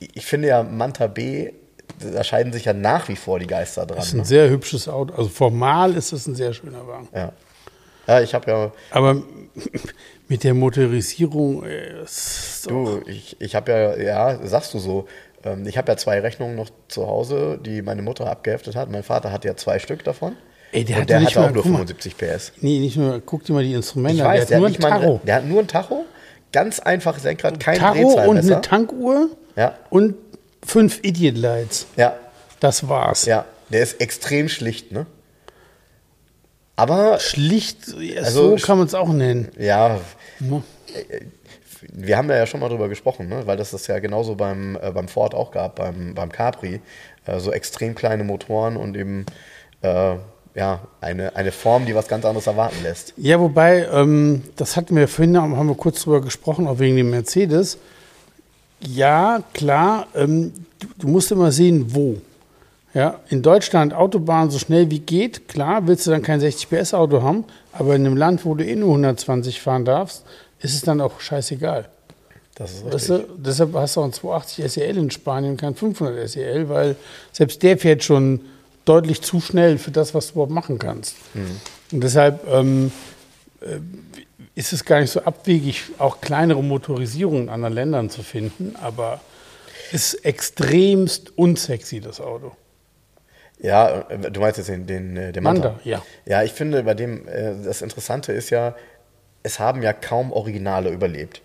[SPEAKER 1] ich finde ja Manta B, da scheiden sich ja nach wie vor die Geister dran.
[SPEAKER 2] Das ist ein
[SPEAKER 1] Ne?
[SPEAKER 2] sehr hübsches Auto. Also formal ist das ein sehr schöner Wagen.
[SPEAKER 1] Ja. ja, ich habe ja,
[SPEAKER 2] Aber mit der Motorisierung, ist
[SPEAKER 1] du, ich, ich habe ja, ja, sagst du so, ähm, ich habe ja zwei Rechnungen noch zu Hause, die meine Mutter abgeheftet hat. Mein Vater hat ja zwei Stück davon.
[SPEAKER 2] Ey, der
[SPEAKER 1] und
[SPEAKER 2] hatte
[SPEAKER 1] der
[SPEAKER 2] nicht
[SPEAKER 1] hatte
[SPEAKER 2] mal-
[SPEAKER 1] auch nur
[SPEAKER 2] mal.
[SPEAKER 1] 75 PS.
[SPEAKER 2] nee, nicht nur, guck dir mal die Instrumente an.
[SPEAKER 1] weiß,
[SPEAKER 2] der hat nur ein
[SPEAKER 1] mal
[SPEAKER 2] Tacho.
[SPEAKER 1] der hat nur ein Tacho, ganz einfach Lenkrad, kein
[SPEAKER 2] Tacho und eine Tankuhr
[SPEAKER 1] Ja.
[SPEAKER 2] und fünf Idiot Lights.
[SPEAKER 1] ja,
[SPEAKER 2] Das war's.
[SPEAKER 1] ja, der ist extrem schlicht, ne? Aber
[SPEAKER 2] Schlicht, ja,
[SPEAKER 1] Also,
[SPEAKER 2] so kann man es auch nennen.
[SPEAKER 1] ja,
[SPEAKER 2] Ne?
[SPEAKER 1] wir haben da ja schon mal drüber gesprochen, ne? weil das das ja genauso beim, äh, beim Ford auch gab, beim, beim Capri. Äh, so extrem kleine Motoren und eben äh, ja, eine, eine Form, die was ganz anderes erwarten lässt.
[SPEAKER 2] Ja, wobei, ähm, das hatten wir vorhin, haben wir kurz drüber gesprochen, auch wegen dem Mercedes. Ja, klar, ähm, du, du musst immer sehen, wo. Ja, in Deutschland Autobahn so schnell wie geht, klar, willst du dann kein 60 PS Auto haben, aber in einem Land, wo du eh nur 120 fahren darfst, ist es dann auch scheißegal.
[SPEAKER 1] Das ist
[SPEAKER 2] Weißt
[SPEAKER 1] richtig.
[SPEAKER 2] du, deshalb hast du auch einen 280 SEL in Spanien, kein 500 SEL, weil selbst der fährt schon deutlich zu schnell für das, was du überhaupt machen kannst. Und deshalb ähm, äh, ist es gar nicht so abwegig, auch kleinere Motorisierungen in anderen Ländern zu finden, aber ist extremst unsexy, das Auto.
[SPEAKER 1] Ja, äh, du meinst jetzt den, den, äh, den Manta?
[SPEAKER 2] Manta, ja.
[SPEAKER 1] Ja, ich finde, bei dem, äh, das Interessante ist ja, es haben ja kaum Originale überlebt.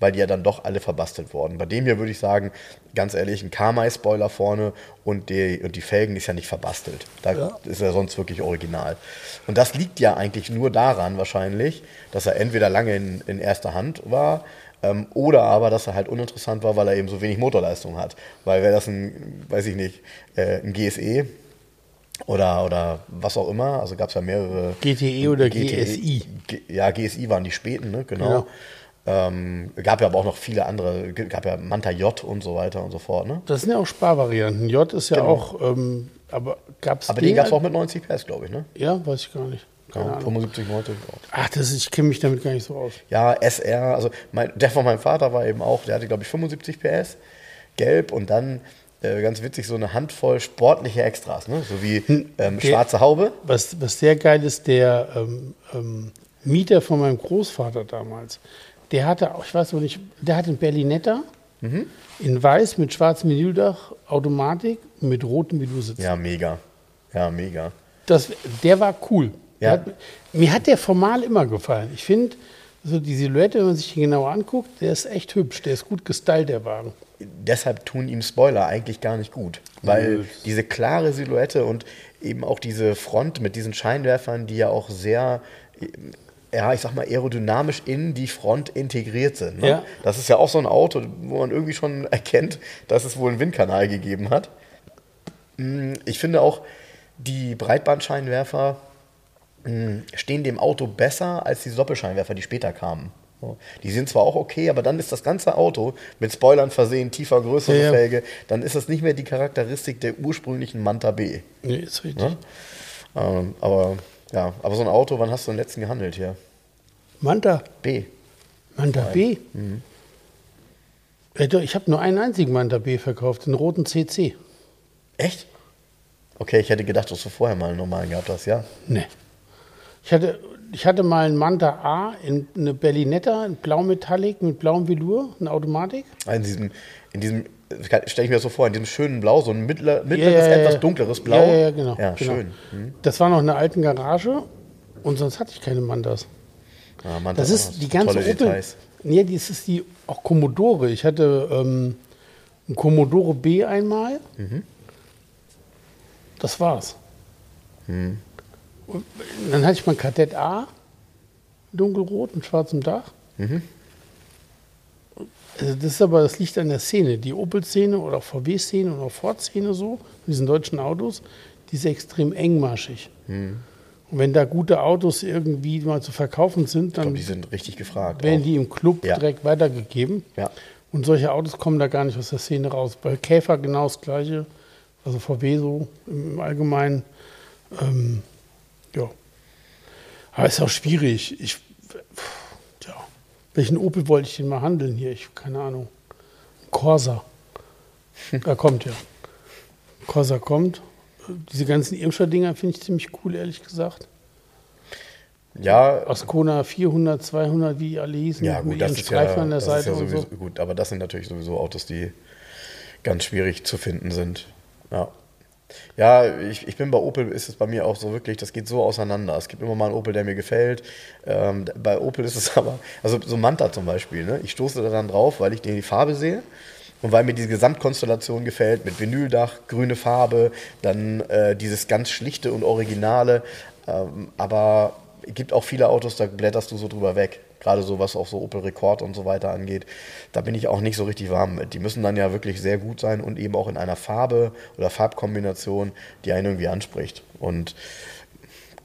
[SPEAKER 1] Weil die ja dann doch alle verbastelt wurden. Bei dem hier würde ich sagen, ganz ehrlich, ein Kamai-Spoiler vorne und die, und die Felgen ist ja nicht verbastelt. Da
[SPEAKER 2] Ja.
[SPEAKER 1] ist er sonst wirklich original. Und das liegt ja eigentlich nur daran wahrscheinlich, dass er entweder lange in, in erster Hand war ähm, oder aber, dass er halt uninteressant war, weil er eben so wenig Motorleistung hat. Weil wäre das ein, weiß ich nicht, äh, ein GSE oder, oder was auch immer, also gab es ja mehrere.
[SPEAKER 2] GTE oder
[SPEAKER 1] GTE
[SPEAKER 2] GSI.
[SPEAKER 1] G ja, GSI waren die späten, ne? genau.
[SPEAKER 2] Genau.
[SPEAKER 1] Ähm, gab ja aber auch noch viele andere, gab ja Manta J und so weiter und so fort. Ne?
[SPEAKER 2] Das sind ja auch Sparvarianten. J ist ja
[SPEAKER 1] Genau.
[SPEAKER 2] auch, ähm, aber gab es
[SPEAKER 1] Aber den gab es auch mit 90 PS, glaube ich. Ne?
[SPEAKER 2] Ja, weiß ich gar nicht. Keine
[SPEAKER 1] Ja,
[SPEAKER 2] Ahnung.
[SPEAKER 1] 75, 90.
[SPEAKER 2] Ach, das ist, ich kenne mich damit gar nicht so aus.
[SPEAKER 1] Ja, SR, also mein, der von meinem Vater war eben auch, der hatte glaube ich 75 PS, gelb und dann äh, ganz witzig so eine Handvoll sportliche Extras, ne? so wie ähm,
[SPEAKER 2] der-
[SPEAKER 1] schwarze Haube.
[SPEAKER 2] Was, was sehr geil ist, der ähm, ähm, Mieter von meinem Großvater damals, der hatte, auch, ich weiß noch nicht, der hatte einen Berlinetta
[SPEAKER 1] Mhm.
[SPEAKER 2] in weiß mit schwarzem Vinyldach, Automatik mit rotem Vinyl
[SPEAKER 1] Ja, mega. Ja, mega.
[SPEAKER 2] Das, der war cool.
[SPEAKER 1] Ja.
[SPEAKER 2] Hat, mir hat der formal immer gefallen. Ich finde, so die Silhouette, wenn man sich die genauer anguckt, der ist echt hübsch. Der ist gut gestylt, der Wagen.
[SPEAKER 1] deshalb tun ihm Spoiler eigentlich gar nicht gut. Weil diese klare Silhouette und eben auch diese Front mit diesen Scheinwerfern, die ja auch sehr, ja, ich sag mal, aerodynamisch in die Front integriert sind. Ne?
[SPEAKER 2] Ja.
[SPEAKER 1] Das ist ja auch so ein Auto, wo man irgendwie schon erkennt, dass es wohl einen Windkanal gegeben hat. Mm, Ich finde auch, die Breitbandscheinwerfer mh, stehen dem Auto besser als die Doppelscheinwerfer, die später kamen. Die sind zwar auch okay, aber dann ist das ganze Auto mit Spoilern versehen, tiefer, größere
[SPEAKER 2] Ja, ja.
[SPEAKER 1] Felge, dann ist das nicht mehr die Charakteristik der ursprünglichen Manta B.
[SPEAKER 2] Nee, ist richtig.
[SPEAKER 1] Ne? Ähm, aber ja, aber so ein Auto, wann hast du den letzten gehandelt hier?
[SPEAKER 2] Manta,
[SPEAKER 1] B.
[SPEAKER 2] Manta B.
[SPEAKER 1] Mhm.
[SPEAKER 2] Doch, Ich habe nur einen einzigen Manta B verkauft, den roten CC.
[SPEAKER 1] Echt? Okay, ich hätte gedacht, dass du vorher mal einen normalen gehabt hast, ja?
[SPEAKER 2] Nee. Ich hatte, ich hatte mal einen Manta A in eine Berlinetta, in blau Metallic mit blauem Velour, eine Automatik.
[SPEAKER 1] In diesem, in diesem stelle ich mir das so vor, in diesem schönen Blau, so ein mittler, mittleres,
[SPEAKER 2] Ja, ja,
[SPEAKER 1] etwas dunkleres Blau.
[SPEAKER 2] Ja, ja, genau.
[SPEAKER 1] Ja,
[SPEAKER 2] genau.
[SPEAKER 1] schön. Hm.
[SPEAKER 2] Das war noch in einer alten Garage und sonst hatte ich keine Mantas.
[SPEAKER 1] Ja, Manta
[SPEAKER 2] Das ist
[SPEAKER 1] noch
[SPEAKER 2] die ganze Opel.
[SPEAKER 1] Details.
[SPEAKER 2] Nee, das ist die auch Commodore. Ich hatte ähm, einen Commodore B einmal.
[SPEAKER 1] Mhm.
[SPEAKER 2] Das war's.
[SPEAKER 1] Mhm.
[SPEAKER 2] Dann hatte ich mal einen Kadett A, dunkelrot mit schwarzem Dach.
[SPEAKER 1] Mhm.
[SPEAKER 2] Also das ist aber, das liegt an der Szene. Die Opel-Szene oder auch VW-Szene oder auch Ford-Szene so, mit diesen deutschen Autos, die ist extrem engmaschig.
[SPEAKER 1] Mhm.
[SPEAKER 2] Und wenn da gute Autos irgendwie mal zu verkaufen sind, dann
[SPEAKER 1] die sind richtig gefragt.
[SPEAKER 2] werden
[SPEAKER 1] auch.
[SPEAKER 2] die im Club
[SPEAKER 1] Ja.
[SPEAKER 2] direkt weitergegeben.
[SPEAKER 1] Ja.
[SPEAKER 2] Und solche Autos kommen da gar nicht aus der Szene raus. Bei Käfer genau das Gleiche. Also VW so im, Allgemeinen. Ähm, ja. Aber ist auch schwierig. Ich. Welchen Opel wollte ich denn mal handeln hier? Ich keine Ahnung. Corsa. Da kommt ja. Corsa kommt. Diese ganzen Irmscher-Dinger finde ich ziemlich cool, ehrlich gesagt.
[SPEAKER 1] Ja,
[SPEAKER 2] Ascona 400, 200, wie alle hießen,
[SPEAKER 1] ja gut, das ist ja,
[SPEAKER 2] Streifen an der
[SPEAKER 1] das
[SPEAKER 2] Seite
[SPEAKER 1] ist ja sowieso
[SPEAKER 2] so.
[SPEAKER 1] gut, aber das sind natürlich sowieso Autos, die ganz schwierig zu finden sind. Ja. Ja, ich, ich bin bei Opel, ist es bei mir auch so wirklich, das geht so auseinander. Es gibt immer mal einen Opel, der mir gefällt. Ähm, bei Opel ist es aber, also so Manta zum Beispiel, ne? ich stoße da dann drauf, weil ich die Farbe sehe und weil mir diese Gesamtkonstellation gefällt mit Vinyldach, grüne Farbe, dann äh, dieses ganz schlichte und originale. Ähm, aber es gibt auch viele Autos, da blätterst du so drüber weg. Gerade so, was auch so Opel Rekord und so weiter angeht. Da bin ich auch nicht so richtig warm mit. Die müssen dann ja wirklich sehr gut sein und eben auch in einer Farbe oder Farbkombination, die einen irgendwie anspricht. Und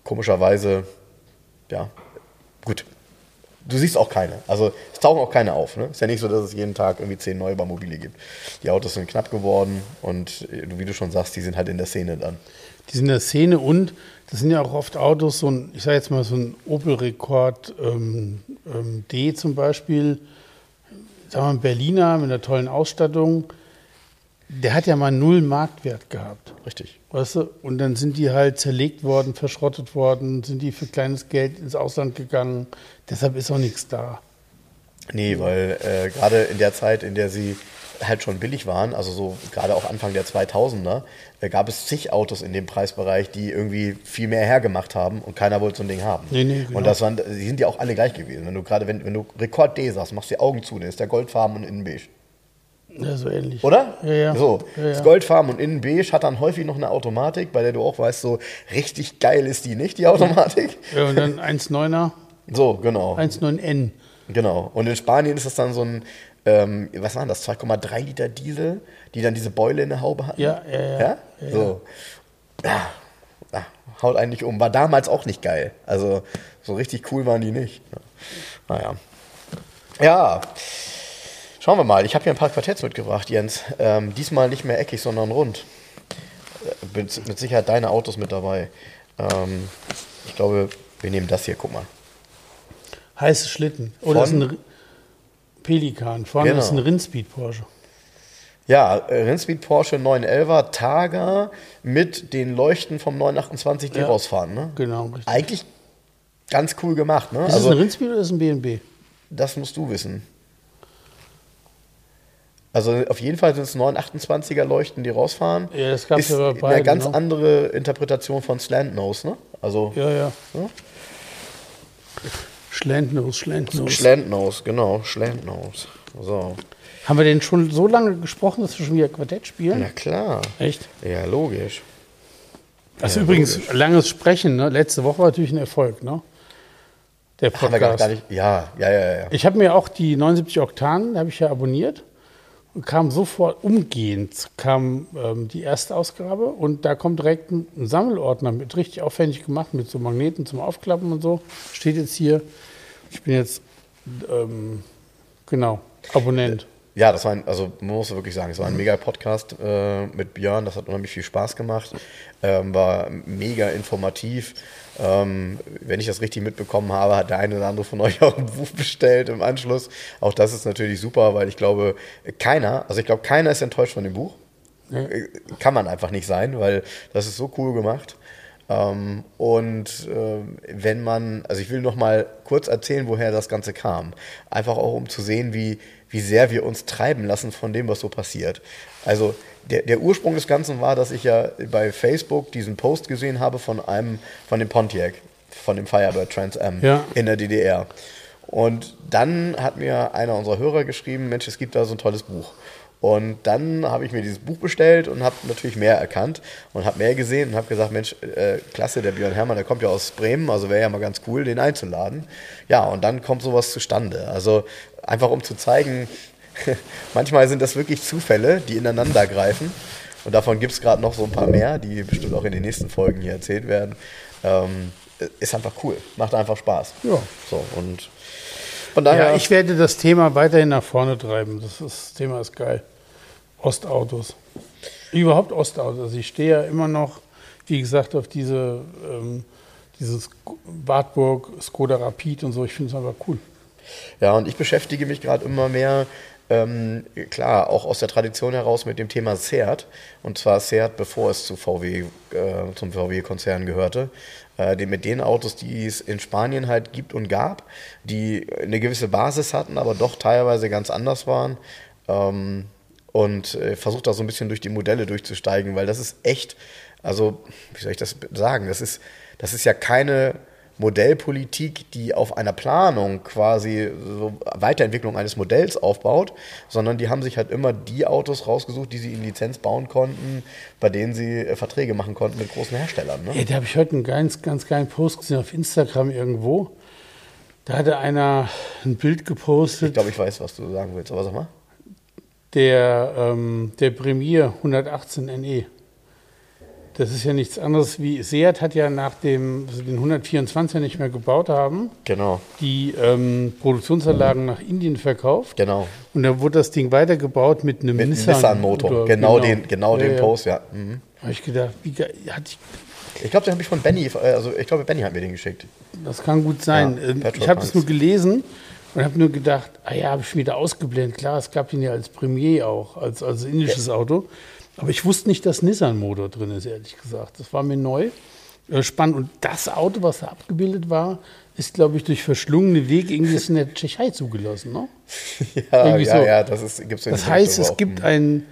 [SPEAKER 1] komischerweise, ja, gut. Du siehst auch keine. Also es tauchen auch keine auf. Ne? Ist ja nicht so, dass es jeden Tag irgendwie zehn neue bei Mobile gibt. Die Autos sind knapp geworden und äh, wie du schon sagst, die sind halt in der Szene dann.
[SPEAKER 2] Die sind in der Szene und das sind ja auch oft Autos, so ein, ich sage jetzt mal so ein Opel-Rekord ähm, ähm, D zum Beispiel, sagen wir mal ein Berliner mit einer tollen Ausstattung, der hat ja mal null Marktwert gehabt.
[SPEAKER 1] Richtig.
[SPEAKER 2] Weißt du? Und dann sind die halt zerlegt worden, verschrottet worden, sind die für kleines Geld ins Ausland gegangen. Deshalb ist auch nichts da.
[SPEAKER 1] Nee, weil äh, gerade in der Zeit, in der sie halt schon billig waren, also so gerade auch Anfang der 2000er, äh, gab es zig Autos in dem Preisbereich, die irgendwie viel mehr hergemacht haben und keiner wollte so ein Ding haben.
[SPEAKER 2] Nee, nee, genau.
[SPEAKER 1] Und das waren, die sind ja auch alle gleich gewesen. Wenn du gerade, wenn, wenn du Rekord D sagst, machst die Augen zu, dann ist der goldfarben und innen beige.
[SPEAKER 2] Ja, so ähnlich.
[SPEAKER 1] Oder?
[SPEAKER 2] Ja, ja.
[SPEAKER 1] So,
[SPEAKER 2] Ja, ja.
[SPEAKER 1] das Goldfarben und innen beige hat dann häufig noch eine Automatik, bei der du auch weißt, so richtig geil ist die nicht, die Automatik.
[SPEAKER 2] Ja, und dann 1,9er,
[SPEAKER 1] So, genau.
[SPEAKER 2] 1,9N.
[SPEAKER 1] Genau. Und in Spanien ist das dann so ein, ähm, was waren das, 2,3 Liter Diesel, die dann diese Beule in der Haube hatten?
[SPEAKER 2] Ja, ja, ja.
[SPEAKER 1] Ja? So. Ja. ja. Haut eigentlich um. War damals auch nicht geil. Also so richtig cool waren die nicht. Naja. Ja. Schauen wir mal. Ich habe hier ein paar Quartetts mitgebracht, Jens. Ähm, diesmal nicht mehr eckig, sondern rund. Äh, Mit, mit Sicherheit deine Autos mit dabei. Ähm, ich glaube, wir nehmen das hier, guck mal.
[SPEAKER 2] Heiße Schlitten. Oder
[SPEAKER 1] Von?
[SPEAKER 2] ist ein R- Pelikan. Vorne
[SPEAKER 1] Genau.
[SPEAKER 2] ist ein Rindspeed Porsche.
[SPEAKER 1] Ja, äh, Rennspeed Porsche 911er Targa mit den Leuchten vom 928, die
[SPEAKER 2] Ja.
[SPEAKER 1] rausfahren. Ne?
[SPEAKER 2] Genau, richtig.
[SPEAKER 1] Eigentlich ganz cool gemacht. Ne?
[SPEAKER 2] Ist
[SPEAKER 1] Also,
[SPEAKER 2] es ein Rindspeed oder ist es ein BNB?
[SPEAKER 1] das musst du wissen. Also auf jeden Fall sind es 928er Leuchten, die rausfahren.
[SPEAKER 2] Ja, das gab's
[SPEAKER 1] Ist
[SPEAKER 2] ja bei
[SPEAKER 1] eine
[SPEAKER 2] beiden,
[SPEAKER 1] ganz
[SPEAKER 2] ne?
[SPEAKER 1] andere Interpretation von Slant Nose, ne? Also
[SPEAKER 2] Ja, ja.
[SPEAKER 1] Ja.
[SPEAKER 2] Schlendnose, Schlendnose.
[SPEAKER 1] Slant Nose, genau, Slant Nose. So.
[SPEAKER 2] Haben wir denn schon so lange gesprochen, dass wir schon wieder Quartett spielen?
[SPEAKER 1] Na klar.
[SPEAKER 2] Echt?
[SPEAKER 1] Ja, logisch.
[SPEAKER 2] Also
[SPEAKER 1] Ja,
[SPEAKER 2] übrigens,
[SPEAKER 1] logisch.
[SPEAKER 2] langes Sprechen, ne? Letzte Woche war natürlich ein Erfolg, ne? Der
[SPEAKER 1] Haben wir gar,
[SPEAKER 2] Podcast.
[SPEAKER 1] nicht. Ja, ja, ja, ja.
[SPEAKER 2] Ich habe mir auch die 79 Oktanen, habe ich ja abonniert kam sofort umgehend kam ähm, die erste Ausgabe und da kommt direkt ein, ein Sammelordner mit richtig aufwendig gemacht mit so Magneten zum Aufklappen und so. Steht jetzt hier. Ich bin jetzt ähm, genau Abonnent.
[SPEAKER 1] Ja, das war ein, also man muss wirklich sagen, es war ein mega Podcast äh, mit Björn, das hat unheimlich viel Spaß gemacht, ähm, war mega informativ. Ähm, wenn ich das richtig mitbekommen habe, hat der eine oder andere von euch auch ein Buch bestellt im Anschluss. Auch das ist natürlich super, weil ich glaube, keiner, also ich glaube, keiner ist enttäuscht von dem Buch. Äh, Kann man einfach nicht sein, weil das ist so cool gemacht. Ähm, und ähm, wenn man, also ich will noch mal kurz erzählen, woher das Ganze kam. Einfach auch, um zu sehen, wie, wie sehr wir uns treiben lassen von dem, was so passiert. Also der, der Ursprung des Ganzen war, dass ich ja bei Facebook diesen Post gesehen habe von einem, von dem Pontiac, von dem Firebird Trans Am
[SPEAKER 2] Ja.
[SPEAKER 1] in der DDR. Und dann hat mir einer unserer Hörer geschrieben, Mensch, es gibt da so ein tolles Buch. Und dann habe ich mir dieses Buch bestellt und habe natürlich mehr erkannt und habe mehr gesehen und habe gesagt, Mensch, äh, klasse, der Björn Herrmann, der kommt ja aus Bremen, also wäre ja mal ganz cool, den einzuladen. Ja, und dann kommt sowas zustande. Also einfach um zu zeigen, manchmal sind das wirklich Zufälle, die ineinander greifen. Und davon gibt es gerade noch so ein paar mehr, die bestimmt auch in den nächsten Folgen hier erzählt werden. Ähm, ist einfach cool, macht einfach Spaß.
[SPEAKER 2] Ja.
[SPEAKER 1] So, und von daher.
[SPEAKER 2] Ja, ich werde das Thema weiterhin nach vorne treiben. Das, ist, das Thema ist geil. Ostautos. Überhaupt Ostautos. Ich stehe ja immer noch, wie gesagt, auf diese ähm, dieses Wartburg, Skoda Rapid und so. Ich finde es einfach cool.
[SPEAKER 1] Ja, und ich beschäftige mich gerade immer mehr, ähm, klar, auch aus der Tradition heraus mit dem Thema Seat. Und zwar Seat, bevor es zu VW, äh, zum VW-Konzern gehörte. Äh, mit den Autos, die es in Spanien halt gibt und gab, die eine gewisse Basis hatten, aber doch teilweise ganz anders waren. Ähm, und äh, versucht da so ein bisschen durch die Modelle durchzusteigen, weil das ist echt, also, wie soll ich das sagen? Das ist, das ist ja keine Modellpolitik, die auf einer Planung quasi so Weiterentwicklung eines Modells aufbaut, sondern die haben sich halt immer die Autos rausgesucht, die sie in Lizenz bauen konnten, bei denen sie äh, Verträge machen konnten mit großen Herstellern. Ne?
[SPEAKER 2] Ja, da habe ich heute einen ganz, ganz geilen Post gesehen auf Instagram irgendwo. Da hatte einer ein Bild gepostet,
[SPEAKER 1] Ich glaube, ich weiß, was du sagen willst, aber sag mal.
[SPEAKER 2] der, ähm, der Premier 118 NE. Das ist ja nichts anderes wie Seat hat ja nach dem also den 124er nicht mehr gebaut haben,
[SPEAKER 1] Genau,
[SPEAKER 2] die ähm, Produktionsanlagen nach Indien verkauft.
[SPEAKER 1] genau.
[SPEAKER 2] Und dann wurde das Ding weitergebaut mit einem
[SPEAKER 1] Mit einem
[SPEAKER 2] Nissan
[SPEAKER 1] Nissan-Motor.
[SPEAKER 2] Motor.
[SPEAKER 1] genau, den, genau
[SPEAKER 2] Ja,
[SPEAKER 1] den
[SPEAKER 2] ja.
[SPEAKER 1] Post, ja. Mhm.
[SPEAKER 2] Habe ich gedacht, wie geil, hatte ich
[SPEAKER 1] Ich glaube, den habe ich von Benny, äh, also ich glaube, Benny hat mir den geschickt.
[SPEAKER 2] Das kann gut sein.
[SPEAKER 1] Ja,
[SPEAKER 2] Ähm, ich habe es nur gelesen und habe nur gedacht, ah ja, habe ich wieder ausgeblendet. Klar, es gab ihn ja als Premier auch, als, als indisches Auto. Aber ich wusste nicht, dass Nissan-Motor drin ist, ehrlich gesagt. Das war mir neu. Äh, Spannend. Und das Auto, was da abgebildet war, ist, glaube ich, durch verschlungene Wege irgendwie ist in der Tschechei zugelassen, ne?
[SPEAKER 1] Ja,
[SPEAKER 2] Irgendwie
[SPEAKER 1] ja,
[SPEAKER 2] so.
[SPEAKER 1] ja, das ist, gibt's
[SPEAKER 2] Das heißt, es gibt einen,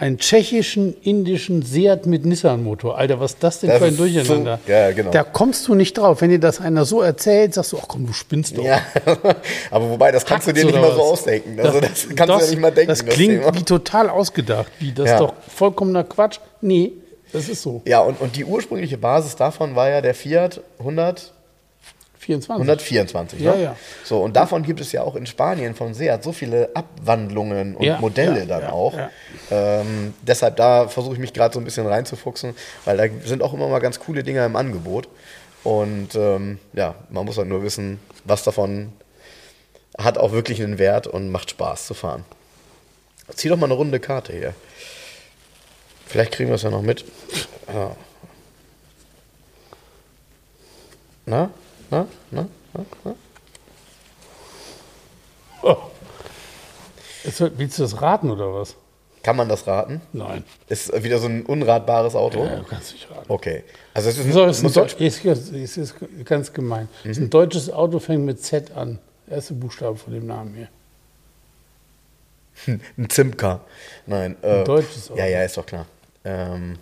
[SPEAKER 2] einen tschechischen, indischen Seat mit Nissan-Motor. Alter, was ist das denn
[SPEAKER 1] Das
[SPEAKER 2] für ein Durcheinander?
[SPEAKER 1] so- ja, genau.
[SPEAKER 2] Da kommst du nicht drauf. Wenn dir das einer so erzählt, sagst du, ach komm, du spinnst doch.
[SPEAKER 1] Ja, aber wobei, das kannst du dir nicht mal so
[SPEAKER 2] was?
[SPEAKER 1] ausdenken. Also das, kannst du ja nicht mal denken.
[SPEAKER 2] Das klingt
[SPEAKER 1] Thema.
[SPEAKER 2] wie total ausgedacht. Wie, das
[SPEAKER 1] Ja.
[SPEAKER 2] ist doch vollkommener Quatsch. Nee, das ist so.
[SPEAKER 1] Ja, und, und die ursprüngliche Basis davon war ja der Fiat 100,
[SPEAKER 2] 24.
[SPEAKER 1] 124.
[SPEAKER 2] Ja,
[SPEAKER 1] ne?
[SPEAKER 2] ja.
[SPEAKER 1] So, und davon gibt es ja auch in Spanien von Seat so viele Abwandlungen und
[SPEAKER 2] Ja,
[SPEAKER 1] Modelle
[SPEAKER 2] ja,
[SPEAKER 1] dann
[SPEAKER 2] ja,
[SPEAKER 1] auch. Ähm, deshalb da versuche ich mich gerade so ein bisschen reinzufuchsen, weil da sind auch immer mal ganz coole Dinger im Angebot. Und ähm, ja, man muss halt nur wissen, was davon hat auch wirklich einen Wert und macht Spaß zu fahren. Zieh doch mal eine runde Karte hier. Vielleicht kriegen wir es ja noch mit. Ja. Na? Na? Na? Na? Na?
[SPEAKER 2] Oh. Willst du das raten oder was?
[SPEAKER 1] Kann man das raten?
[SPEAKER 2] Nein.
[SPEAKER 1] Ist wieder so ein unratbares Auto?
[SPEAKER 2] Ja, du kannst nicht raten.
[SPEAKER 1] Okay. Also es ist,
[SPEAKER 2] So, ist, ein ist, ist, ist, ganz gemein. Ist ein deutsches Auto fängt mit Z an. Erste Buchstabe von dem Namen hier.
[SPEAKER 1] ein Zimka. Nein. Äh,
[SPEAKER 2] deutsches Auto.
[SPEAKER 1] Ja, ja, ist doch klar. Ähm,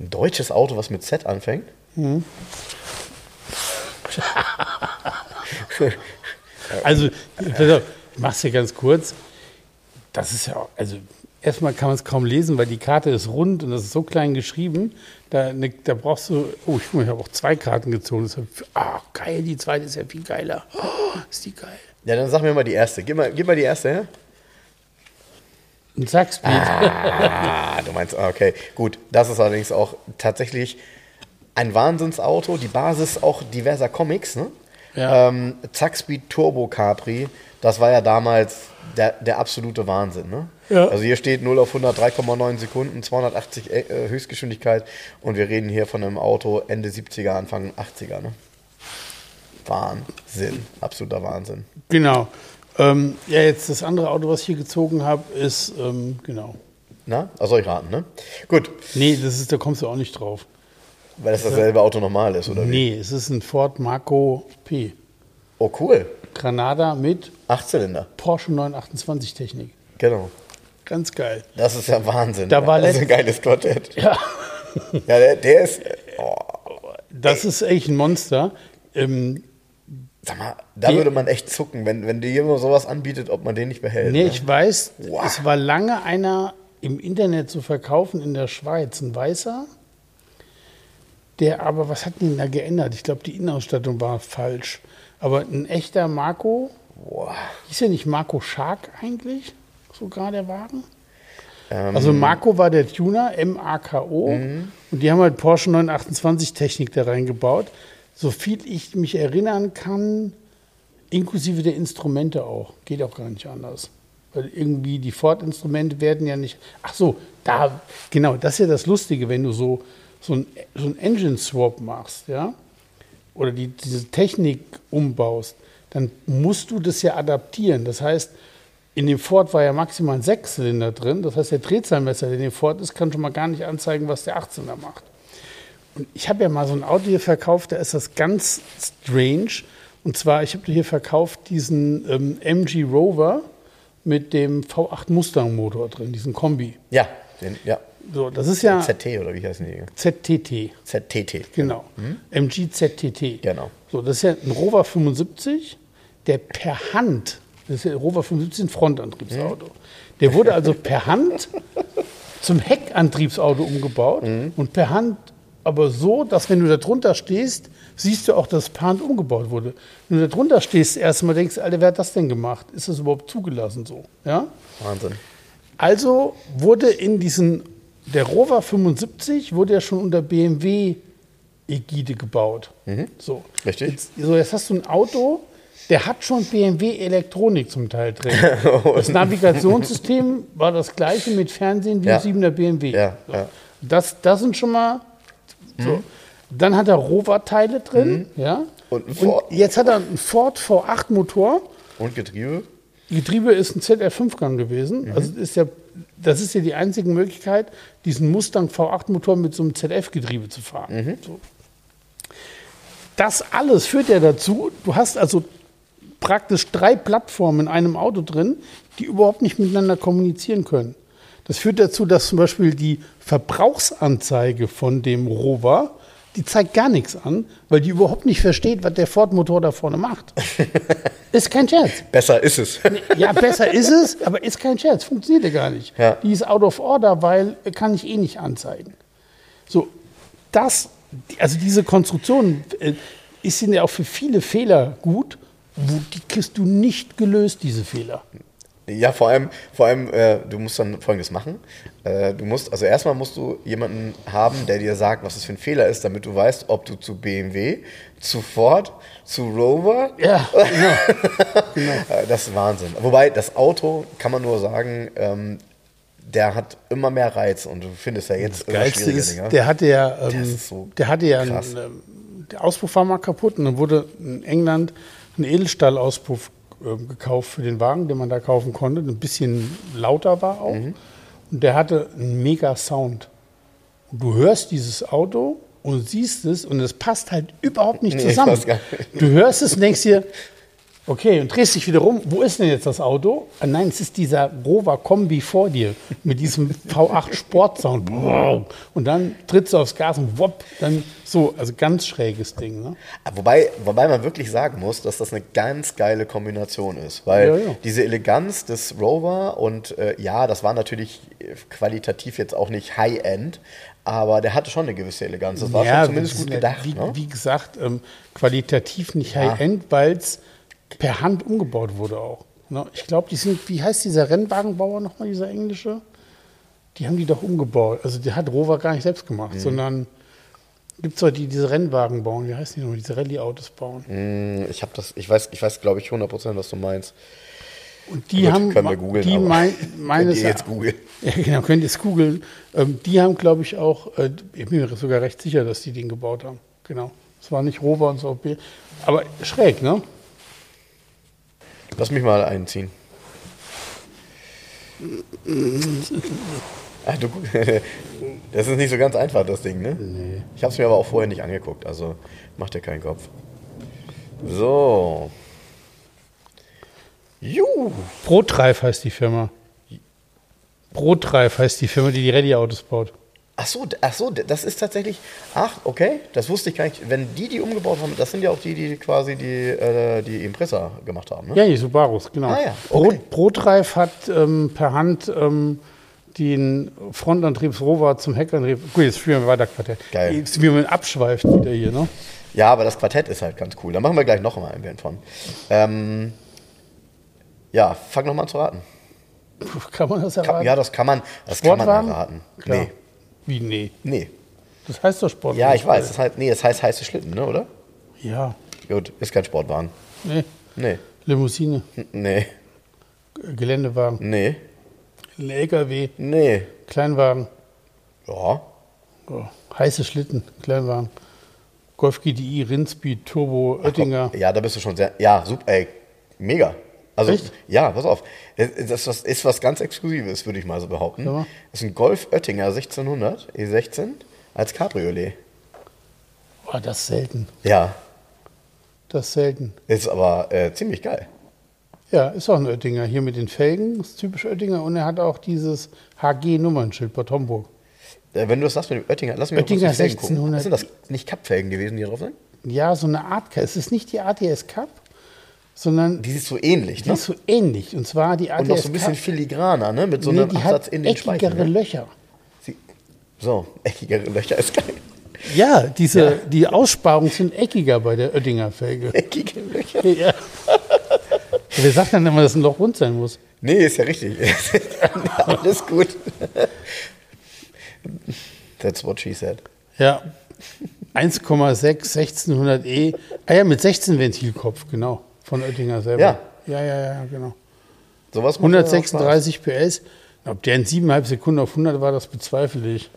[SPEAKER 1] ein deutsches Auto, was mit Z anfängt?
[SPEAKER 2] Also, auf, ich mach's dir ganz kurz. Das ist ja, also erstmal kann man es kaum lesen, weil die Karte ist rund und das ist so klein geschrieben. Da, ne, da brauchst du, oh, ich, ich habe auch zwei Karten gezogen. Das ist, ah, geil, die zweite ist ja viel geiler. Oh, ist die geil.
[SPEAKER 1] Ja, dann sag mir mal die erste. Gib mal, gib mal die erste her.
[SPEAKER 2] Ein Sackspeed.
[SPEAKER 1] Ah, du meinst, ah, okay, gut. Das ist allerdings auch tatsächlich ein Wahnsinnsauto. Die Basis auch diverser Comics, ne?
[SPEAKER 2] Ja.
[SPEAKER 1] Ähm, Zackspeed Turbo Capri, das war ja damals der, der absolute Wahnsinn, ne?
[SPEAKER 2] Ja.
[SPEAKER 1] Also hier steht 0 auf 100, 3,9 Sekunden, 280 äh, Höchstgeschwindigkeit und wir reden hier von einem Auto Ende 70er, Anfang 80er, ne? Wahnsinn, absoluter Wahnsinn.
[SPEAKER 2] Genau. Ähm, ja, jetzt das andere Auto, was ich hier gezogen habe, ist, ähm, genau.
[SPEAKER 1] Na, also soll ich raten, ne? Gut,
[SPEAKER 2] Nee, das ist, da kommst du auch nicht drauf.
[SPEAKER 1] weil das dasselbe Auto nochmal ist, oder wie?
[SPEAKER 2] Nee, es ist ein Ford Marco P.
[SPEAKER 1] Oh, cool.
[SPEAKER 2] Granada mit
[SPEAKER 1] Achtzylinder.
[SPEAKER 2] Porsche 928 Technik.
[SPEAKER 1] Genau.
[SPEAKER 2] Ganz geil.
[SPEAKER 1] Das ist ja Wahnsinn.
[SPEAKER 2] Da war
[SPEAKER 1] das ist ein geiles Quartett.
[SPEAKER 2] Ja,
[SPEAKER 1] Ja, der, der ist. Oh,
[SPEAKER 2] das ist echt ein Monster. Ähm,
[SPEAKER 1] sag mal, da
[SPEAKER 2] Die-
[SPEAKER 1] würde man echt zucken, wenn, wenn dir jemand sowas anbietet, ob man den nicht behält.
[SPEAKER 2] nee,
[SPEAKER 1] ne?
[SPEAKER 2] ich weiß,
[SPEAKER 1] Wow.
[SPEAKER 2] es war lange einer im Internet zu verkaufen in der Schweiz, ein Weißer. Der aber, was hat denn da geändert? Ich glaube, die Innenausstattung war falsch. Aber ein echter Marco,
[SPEAKER 1] Boah.
[SPEAKER 2] hieß ja nicht Marco Shark eigentlich, sogar der Wagen?
[SPEAKER 1] Ähm,
[SPEAKER 2] Also Marco war der Tuner, M-A-K-O.
[SPEAKER 1] Mhm.
[SPEAKER 2] Und die haben halt Porsche 928 Technik da reingebaut. So viel ich mich erinnern kann, inklusive der Instrumente auch. Geht auch gar nicht anders. Weil irgendwie die Ford-Instrumente werden ja nicht. Ach so, da, genau, das ist ja das Lustige, wenn du so, so ein, so Engine-Swap machst, ja, oder die, diese Technik umbaust, dann musst du das ja adaptieren. Das heißt, in dem Ford war ja maximal ein Sechszylinder drin. Das heißt, der Drehzahlmesser, der in dem Ford ist, kann schon mal gar nicht anzeigen, was der 18er macht. Und ich habe ja mal so ein Auto hier verkauft, da ist das ganz strange. Und zwar, ich habe hier verkauft diesen ähm, MG Rover mit dem V8 Mustang Motor drin, diesen Kombi.
[SPEAKER 1] Ja, den, ja.
[SPEAKER 2] So, das ist ja
[SPEAKER 1] ZT oder wie heißen die?
[SPEAKER 2] ZTT.
[SPEAKER 1] ZTT.
[SPEAKER 2] Genau. MG ZTT.
[SPEAKER 1] Genau.
[SPEAKER 2] So, das ist ja ein Rover 75, der per Hand, das ist ja Rover 75 ein Frontantriebsauto. Der wurde also per Hand zum Heckantriebsauto umgebaut und per Hand aber so, dass wenn du da drunter stehst, siehst du auch, dass Hand umgebaut wurde. Wenn du da drunter stehst, erstmal denkst du, Alter, wer hat das denn gemacht? Ist das überhaupt zugelassen so? Ja?
[SPEAKER 1] Wahnsinn.
[SPEAKER 2] Also wurde in diesen, der Rover 75 wurde ja schon unter BMW-Ägide gebaut. So.
[SPEAKER 1] Richtig.
[SPEAKER 2] Jetzt, so, jetzt hast du ein Auto, der hat schon BMW-Elektronik zum Teil drin. Das Navigationssystem war das gleiche mit Fernsehen wie
[SPEAKER 1] Ja.
[SPEAKER 2] im 7er BMW.
[SPEAKER 1] Ja,
[SPEAKER 2] so.
[SPEAKER 1] ja.
[SPEAKER 2] Das, das sind schon mal. So. Dann hat er Rover-Teile drin. Ja?
[SPEAKER 1] Und Ford.
[SPEAKER 2] jetzt hat er einen Ford V8-Motor.
[SPEAKER 1] Und Getriebe?
[SPEAKER 2] Getriebe ist ein ZR5-Gang gewesen.
[SPEAKER 1] Mhm.
[SPEAKER 2] Also das ist ja, das ist ja die einzige Möglichkeit, diesen Mustang V8-Motor mit so einem ZF-Getriebe zu fahren.
[SPEAKER 1] Mhm.
[SPEAKER 2] So. das alles führt ja dazu, du hast also praktisch drei Plattformen in einem Auto drin, die überhaupt nicht miteinander kommunizieren können. Das führt dazu, dass zum Beispiel die Verbrauchsanzeige von dem Rover, die zeigt gar nichts an, weil die überhaupt nicht versteht, was der Ford-Motor da vorne macht. ist kein Scherz.
[SPEAKER 1] Besser ist es.
[SPEAKER 2] Ja, besser ist es, aber ist kein Scherz. Funktioniert ja gar nicht.
[SPEAKER 1] Ja.
[SPEAKER 2] Die ist out of order, weil äh, kann ich eh nicht anzeigen. So, das, also diese Konstruktion äh, ist ja auch für viele Fehler gut. Wo, die kriegst du nicht gelöst, diese Fehler.
[SPEAKER 1] Ja, vor allem, vor allem äh, du musst dann Folgendes machen. Äh, du musst, also erstmal musst du jemanden haben, der dir sagt, was das für ein Fehler ist, damit du weißt, ob du zu BMW, zu Ford, zu Rover.
[SPEAKER 2] Ja, genau.
[SPEAKER 1] Äh, Das ist Wahnsinn. Wobei, das Auto, kann man nur sagen, ähm, der hat immer mehr Reiz und du findest ja jetzt immer
[SPEAKER 2] Geilste ist, der hatte ja, ähm,
[SPEAKER 1] Das so
[SPEAKER 2] der hatte ja, einen, ähm, der Auspuff war mal kaputt und dann wurde in England ein Edelstahlauspuff gekauft für den Wagen, den man da kaufen konnte, ein bisschen lauter war auch.
[SPEAKER 1] Mhm.
[SPEAKER 2] Und der hatte einen mega Sound. Und du hörst dieses Auto und siehst es und es passt halt überhaupt nicht
[SPEAKER 1] Nee,
[SPEAKER 2] zusammen.
[SPEAKER 1] nicht.
[SPEAKER 2] Du hörst es und denkst dir, Okay, und drehst dich wieder rum. Wo ist denn jetzt das Auto? Ah, nein, es ist dieser Rover Kombi vor dir mit diesem V8 Sportsound. Und dann trittst du aufs Gas und wopp, dann so, also ganz schräges Ding. Ne?
[SPEAKER 1] Wobei, wobei man wirklich sagen muss, dass das eine ganz geile Kombination ist. Weil
[SPEAKER 2] Ja, ja.
[SPEAKER 1] diese Eleganz des Rover und äh, ja, das war natürlich äh, qualitativ jetzt auch nicht High-End, aber der hatte schon eine gewisse Eleganz. Das war schon zumindest gut gedacht.
[SPEAKER 2] Wie,
[SPEAKER 1] ne?
[SPEAKER 2] wie gesagt, ähm, qualitativ nicht High-End, weil es per Hand umgebaut wurde auch. Ne? Ich glaube, die sind, wie heißt dieser Rennwagenbauer nochmal, dieser englische? Die haben die doch umgebaut. Also der hat Rover gar nicht selbst
[SPEAKER 1] Mhm.
[SPEAKER 2] gemacht, sondern gibt es Leute, die diese Rennwagen bauen. Wie heißen die nochmal? Diese Rallye-Autos bauen.
[SPEAKER 1] Hm, Ich habe das, ich weiß, ich weiß, glaube ich, 100%, was du meinst.
[SPEAKER 2] Und die
[SPEAKER 1] Gut,
[SPEAKER 2] haben,
[SPEAKER 1] können wir googeln,
[SPEAKER 2] die mein, meines
[SPEAKER 1] könnt ihr jetzt googeln.
[SPEAKER 2] Ja, genau, könnt ihr es googeln. Ähm, die haben, glaube ich, auch, äh, ich bin mir sogar recht sicher, dass die den gebaut haben. Genau. Es war nicht Rover und so. Aber schräg, ne?
[SPEAKER 1] Lass mich mal einziehen. Ah, du, das ist nicht so ganz einfach, das Ding, ne? Nee. Ich habe es mir aber auch vorher nicht angeguckt, also macht dir keinen Kopf. So. Juhu.
[SPEAKER 2] Brotreif heißt die Firma. Brotreif heißt die Firma, die die Rallye-Autos baut.
[SPEAKER 1] Ach so, ach so, das ist tatsächlich. Ach, okay, das wusste ich gar nicht. Wenn die die umgebaut haben, das sind ja auch die, die quasi die, äh, die Impressa gemacht haben, ne?
[SPEAKER 2] Ja, die Subarus, genau.
[SPEAKER 1] Ah ja, okay.
[SPEAKER 2] Brot, Brotreif hat ähm, per Hand ähm, den Frontantriebsrover zum Heckantrieb. Gut, jetzt spielen wir weiter Quartett.
[SPEAKER 1] Geil.
[SPEAKER 2] Jetzt, wie man abschweift wieder hier, ne?
[SPEAKER 1] Ja, aber das Quartett ist halt ganz cool. Da machen wir gleich noch mal ein Band von. Ähm, ja, fang noch mal an zu raten.
[SPEAKER 2] Kann man das
[SPEAKER 1] Kann,
[SPEAKER 2] erraten?
[SPEAKER 1] ja, das kann man, das kann man erraten.
[SPEAKER 2] Klar.
[SPEAKER 1] Nee,
[SPEAKER 2] Wie, nee.
[SPEAKER 1] nee.
[SPEAKER 2] Das heißt doch Sportwagen.
[SPEAKER 1] Ja, ich weiß. Das heißt, nee, das heißt heiße Schlitten, ne, oder?
[SPEAKER 2] Ja,
[SPEAKER 1] Gut, ist kein Sportwagen.
[SPEAKER 2] nee.
[SPEAKER 1] Nee,
[SPEAKER 2] Limousine,
[SPEAKER 1] N- nee,
[SPEAKER 2] Geländewagen,
[SPEAKER 1] nee,
[SPEAKER 2] ein LKW,
[SPEAKER 1] nee.
[SPEAKER 2] Kleinwagen,
[SPEAKER 1] Ja,
[SPEAKER 2] oh, heiße Schlitten, Kleinwagen, Golf GTI, Rindspeed, Turbo, Oettinger.
[SPEAKER 1] ja, da bist du schon sehr. Ja, super, ey, mega. Also,
[SPEAKER 2] Echt?
[SPEAKER 1] ja, pass auf. Das ist was, ganz Exklusives, würde ich mal so behaupten.
[SPEAKER 2] Mal.
[SPEAKER 1] Das ist ein Golf Oettinger 1600 E16 als Cabriolet.
[SPEAKER 2] Oh, das ist selten.
[SPEAKER 1] Ja,
[SPEAKER 2] Das ist selten.
[SPEAKER 1] ist aber äh, ziemlich geil.
[SPEAKER 2] Ja, ist auch ein Oettinger. Hier mit den Felgen, ist typisch Oettinger. Und er hat auch dieses HG-Nummernschild Bad Homburg.
[SPEAKER 1] Äh, wenn du das sagst mit dem Oettinger, lass mich mal
[SPEAKER 2] Oettinger
[SPEAKER 1] kurz die Felgen gucken.
[SPEAKER 2] 1600.
[SPEAKER 1] Sind das nicht Kappfelgen gewesen, die hier drauf sind?
[SPEAKER 2] Ja, so eine Art. Es ist nicht die ATS Cup, sondern
[SPEAKER 1] Die ist so ähnlich,
[SPEAKER 2] die
[SPEAKER 1] ne?
[SPEAKER 2] ist so ähnlich. Und zwar die ATS
[SPEAKER 1] Und noch so ein bisschen filigraner, ne? Mit so
[SPEAKER 2] nee,
[SPEAKER 1] einem
[SPEAKER 2] die
[SPEAKER 1] Absatz in den
[SPEAKER 2] eckigere
[SPEAKER 1] Speichen. Ne?
[SPEAKER 2] Löcher.
[SPEAKER 1] Sie- So, eckigere Löcher ist geil.
[SPEAKER 2] Ja, diese, die Aussparungen sind eckiger bei der Oettinger Felge.
[SPEAKER 1] Eckige Löcher.
[SPEAKER 2] ja. Wer sagt dann immer, dass ein Loch rund sein muss?
[SPEAKER 1] Nee, ist ja richtig. Alles gut. That's what she said.
[SPEAKER 2] Ja. 1,6, 1600E. Ah ja, mit 16 Ventilkopf, genau. Von Oettinger selber.
[SPEAKER 1] Ja.
[SPEAKER 2] Ja, ja, ja, genau.
[SPEAKER 1] Sowas macht ja auch Spaß.
[SPEAKER 2] 136 PS. Ob der in 7,5 Sekunden auf 100 war, das bezweifle ich.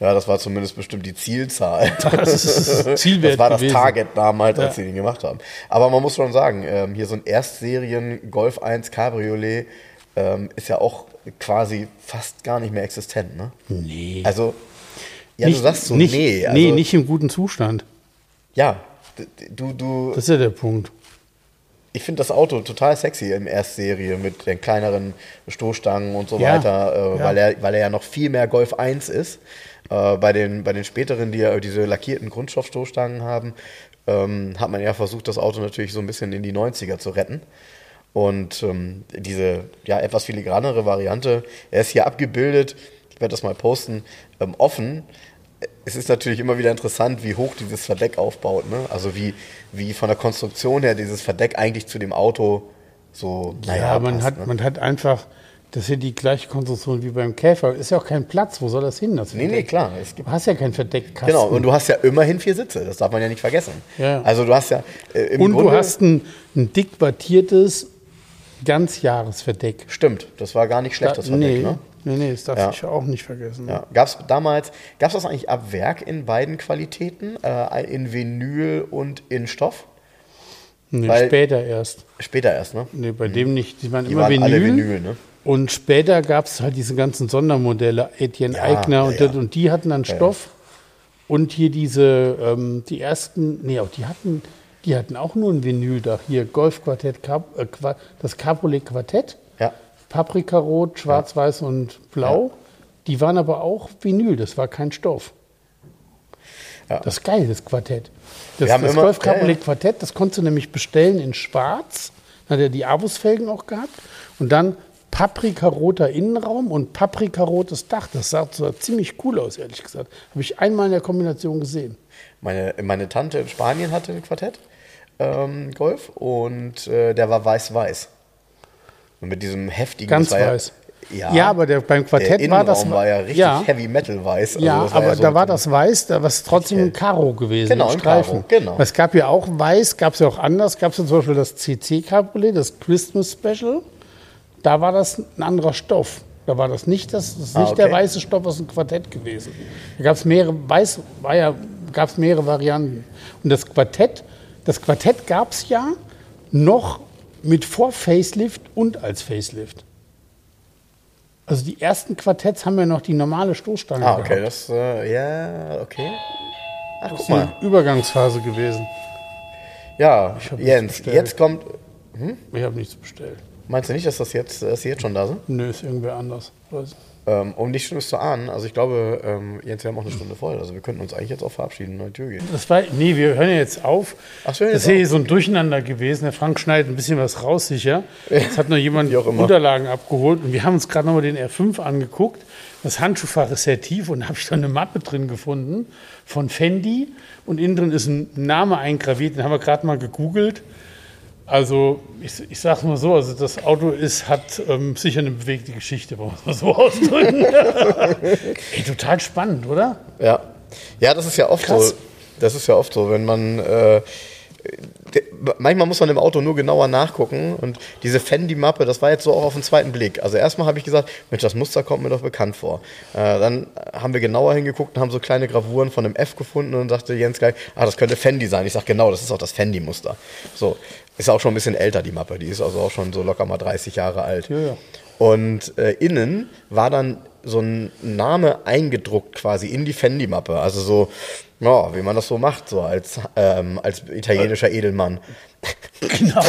[SPEAKER 1] Ja, das war zumindest bestimmt die Zielzahl.
[SPEAKER 2] Das ist Zielwert
[SPEAKER 1] Das war das
[SPEAKER 2] gewesen.
[SPEAKER 1] Target damals, als
[SPEAKER 2] Ja.
[SPEAKER 1] sie den gemacht haben. Aber man muss schon sagen, ähm, hier so ein Erstserien Golf 1 Cabriolet ähm, ist ja auch quasi fast gar nicht mehr existent, ne?
[SPEAKER 2] Nee.
[SPEAKER 1] Also, ja, du sagst so,
[SPEAKER 2] nicht,
[SPEAKER 1] nee. Also,
[SPEAKER 2] nee, nicht im guten Zustand.
[SPEAKER 1] Ja, du, du,
[SPEAKER 2] Das ist ja der Punkt.
[SPEAKER 1] Ich finde das Auto total sexy im Erstserie mit den kleineren Stoßstangen und so
[SPEAKER 2] Ja,
[SPEAKER 1] weiter, äh,
[SPEAKER 2] ja.
[SPEAKER 1] weil, er, weil er ja noch viel mehr Golf 1 ist. Äh, bei, den, bei den späteren, die ja diese lackierten Grundstoffstoßstangen haben, ähm, hat man ja versucht, das Auto natürlich so ein bisschen in die 90er zu retten. Und ähm, diese ja, etwas filigranere Variante, er ist hier abgebildet, ich werde das mal posten, ähm, offen. Es ist natürlich immer wieder interessant, wie hoch dieses Verdeck aufbaut. Ne? Also wie, wie von der Konstruktion her dieses Verdeck eigentlich zu dem Auto so,
[SPEAKER 2] Ja, man,
[SPEAKER 1] passt,
[SPEAKER 2] hat,
[SPEAKER 1] ne?
[SPEAKER 2] man hat einfach, das ist ja die gleiche Konstruktion wie beim Käfer. Ist ja auch kein Platz. Wo soll das hin? Das
[SPEAKER 1] Nee, nee, klar. Es gibt,
[SPEAKER 2] Du hast ja kein Verdeckkasten.
[SPEAKER 1] genau, und du hast ja immerhin vier Sitze, das darf man ja nicht vergessen.
[SPEAKER 2] Ja.
[SPEAKER 1] Also du hast ja äh, im
[SPEAKER 2] und
[SPEAKER 1] Grunde,
[SPEAKER 2] du hast ein, ein dick wattiertes Ganzjahresverdeck.
[SPEAKER 1] Stimmt, das war gar nicht schlecht, das Verdeck,
[SPEAKER 2] nee,
[SPEAKER 1] ne?
[SPEAKER 2] Nee, nee, das darf
[SPEAKER 1] Ja.
[SPEAKER 2] ich auch nicht vergessen.
[SPEAKER 1] Ja. Gab es damals, gab es das eigentlich ab Werk in beiden Qualitäten? Äh, in Vinyl und in Stoff?
[SPEAKER 2] Nee,
[SPEAKER 1] Weil-
[SPEAKER 2] später erst.
[SPEAKER 1] Später erst, ne?
[SPEAKER 2] Nee, bei dem nicht. Die waren
[SPEAKER 1] Die
[SPEAKER 2] immer
[SPEAKER 1] waren
[SPEAKER 2] Vinyl.
[SPEAKER 1] alle Vinyl, ne?
[SPEAKER 2] Und später gab es halt diese ganzen Sondermodelle, Etienne
[SPEAKER 1] Ja,
[SPEAKER 2] Eigner und,
[SPEAKER 1] ja.
[SPEAKER 2] das- und die hatten dann Stoff. Und hier diese, ähm, die ersten, nee, auch die hatten, die hatten auch nur ein Vinyldach. Hier Golfquartett, Cap, äh, das Cabriolet Quartett,
[SPEAKER 1] Ja.
[SPEAKER 2] Paprikarot, Schwarz-Weiß und Blau. Die waren aber auch Vinyl, das war kein Stoff.
[SPEAKER 1] Ja.
[SPEAKER 2] Das ist geil, das Quartett. Das, das
[SPEAKER 1] immer-
[SPEAKER 2] Golf Cabriolet
[SPEAKER 1] ja.
[SPEAKER 2] Quartett, das konntest du nämlich bestellen in Schwarz. Dann hat er die Abus-Felgen auch gehabt. Und dann paprikaroter Innenraum und paprikarotes Dach. Das sah, sah ziemlich cool aus, ehrlich gesagt. Habe ich einmal in der Kombination gesehen.
[SPEAKER 1] Meine, meine Tante in Spanien hatte ein Quartett, ähm, Golf, und äh, der war weiß-weiß. Und mit diesem heftigen...
[SPEAKER 2] Ganz weiß.
[SPEAKER 1] Ja,
[SPEAKER 2] Ja, aber der, beim Quartett
[SPEAKER 1] der
[SPEAKER 2] war das.
[SPEAKER 1] War ja richtig
[SPEAKER 2] ja,
[SPEAKER 1] Heavy Metal weiß. Also
[SPEAKER 2] ja, aber
[SPEAKER 1] so
[SPEAKER 2] da war das Weiß, da war es trotzdem ein Karo gewesen.
[SPEAKER 1] Genau,
[SPEAKER 2] ein
[SPEAKER 1] Karo,
[SPEAKER 2] Streifen.
[SPEAKER 1] genau.
[SPEAKER 2] Es gab ja auch Weiß, gab es ja auch anders. Gab es ja zum Beispiel das CC Cabriolet, das Christmas Special. Da war das ein anderer Stoff. Da war das nicht, das, das
[SPEAKER 1] Ah,
[SPEAKER 2] nicht der
[SPEAKER 1] okay.
[SPEAKER 2] weiße Stoff aus dem Quartett gewesen. Da gab es mehrere, weiß war ja, gab es mehrere Varianten. Und das Quartett, das Quartett gab es ja noch mit Vor-Facelift und als Facelift. Also die ersten Quartetts haben ja noch die normale Stoßstange
[SPEAKER 1] Ah, okay,
[SPEAKER 2] gehabt.
[SPEAKER 1] das, äh, ja, okay. Ach,
[SPEAKER 2] Das ist eine
[SPEAKER 1] mal.
[SPEAKER 2] Übergangsphase gewesen.
[SPEAKER 1] Ja, Jens, jetzt kommt,
[SPEAKER 2] Ich habe nichts bestellt.
[SPEAKER 1] meinst du nicht, dass das jetzt, dass sie jetzt schon da sind?
[SPEAKER 2] Nö, ist irgendwer anders. Weiß.
[SPEAKER 1] Ähm, um nicht Schlimmes zu ahnen, also ich glaube, ähm, Jens, wir haben auch eine Stunde voll, also wir könnten uns eigentlich jetzt auch verabschieden und in die Tür gehen.
[SPEAKER 2] Das war, nee, wir hören jetzt auf.
[SPEAKER 1] Ach,
[SPEAKER 2] das ist
[SPEAKER 1] jetzt
[SPEAKER 2] hier so ein Durcheinander gewesen. Der Frank schneidet ein bisschen was raus, sicher. Es hat noch jemand. Unterlagen abgeholt. Und wir haben uns gerade nochmal den R5 angeguckt. Das Handschuhfach ist sehr tief und da habe ich da eine Mappe drin gefunden von Fendi. Und innen drin ist ein Name eingraviert, den haben wir gerade mal gegoogelt. Also, ich, ich sage mal so, also das Auto ist, hat ähm, sicher eine bewegte Geschichte, wollen wir es mal so ausdrücken. Ey, total spannend, oder?
[SPEAKER 1] Ja. Ja, das ist ja oft
[SPEAKER 2] Krass.
[SPEAKER 1] so. Das ist ja oft so, wenn man äh, manchmal muss man im Auto nur genauer nachgucken und diese Fendi-Mappe, das war jetzt so auch auf den zweiten Blick. Also erstmal habe ich gesagt, Mensch, das Muster kommt mir doch bekannt vor. Äh, dann haben wir genauer hingeguckt und haben so kleine Gravuren von einem F gefunden und sagte Jens gleich, ah, das könnte Fendi sein. Ich sage, genau, das ist auch das Fendi-Muster. So, ist auch schon ein bisschen älter, die Mappe. Die ist also auch schon so locker mal 30 Jahre alt.
[SPEAKER 2] Ja, ja.
[SPEAKER 1] Und äh, innen war dann so ein Name eingedruckt quasi in die Fendi-Mappe. Also so, ja, wie man das so macht, so als, ähm, als italienischer Edelmann.
[SPEAKER 2] Genau.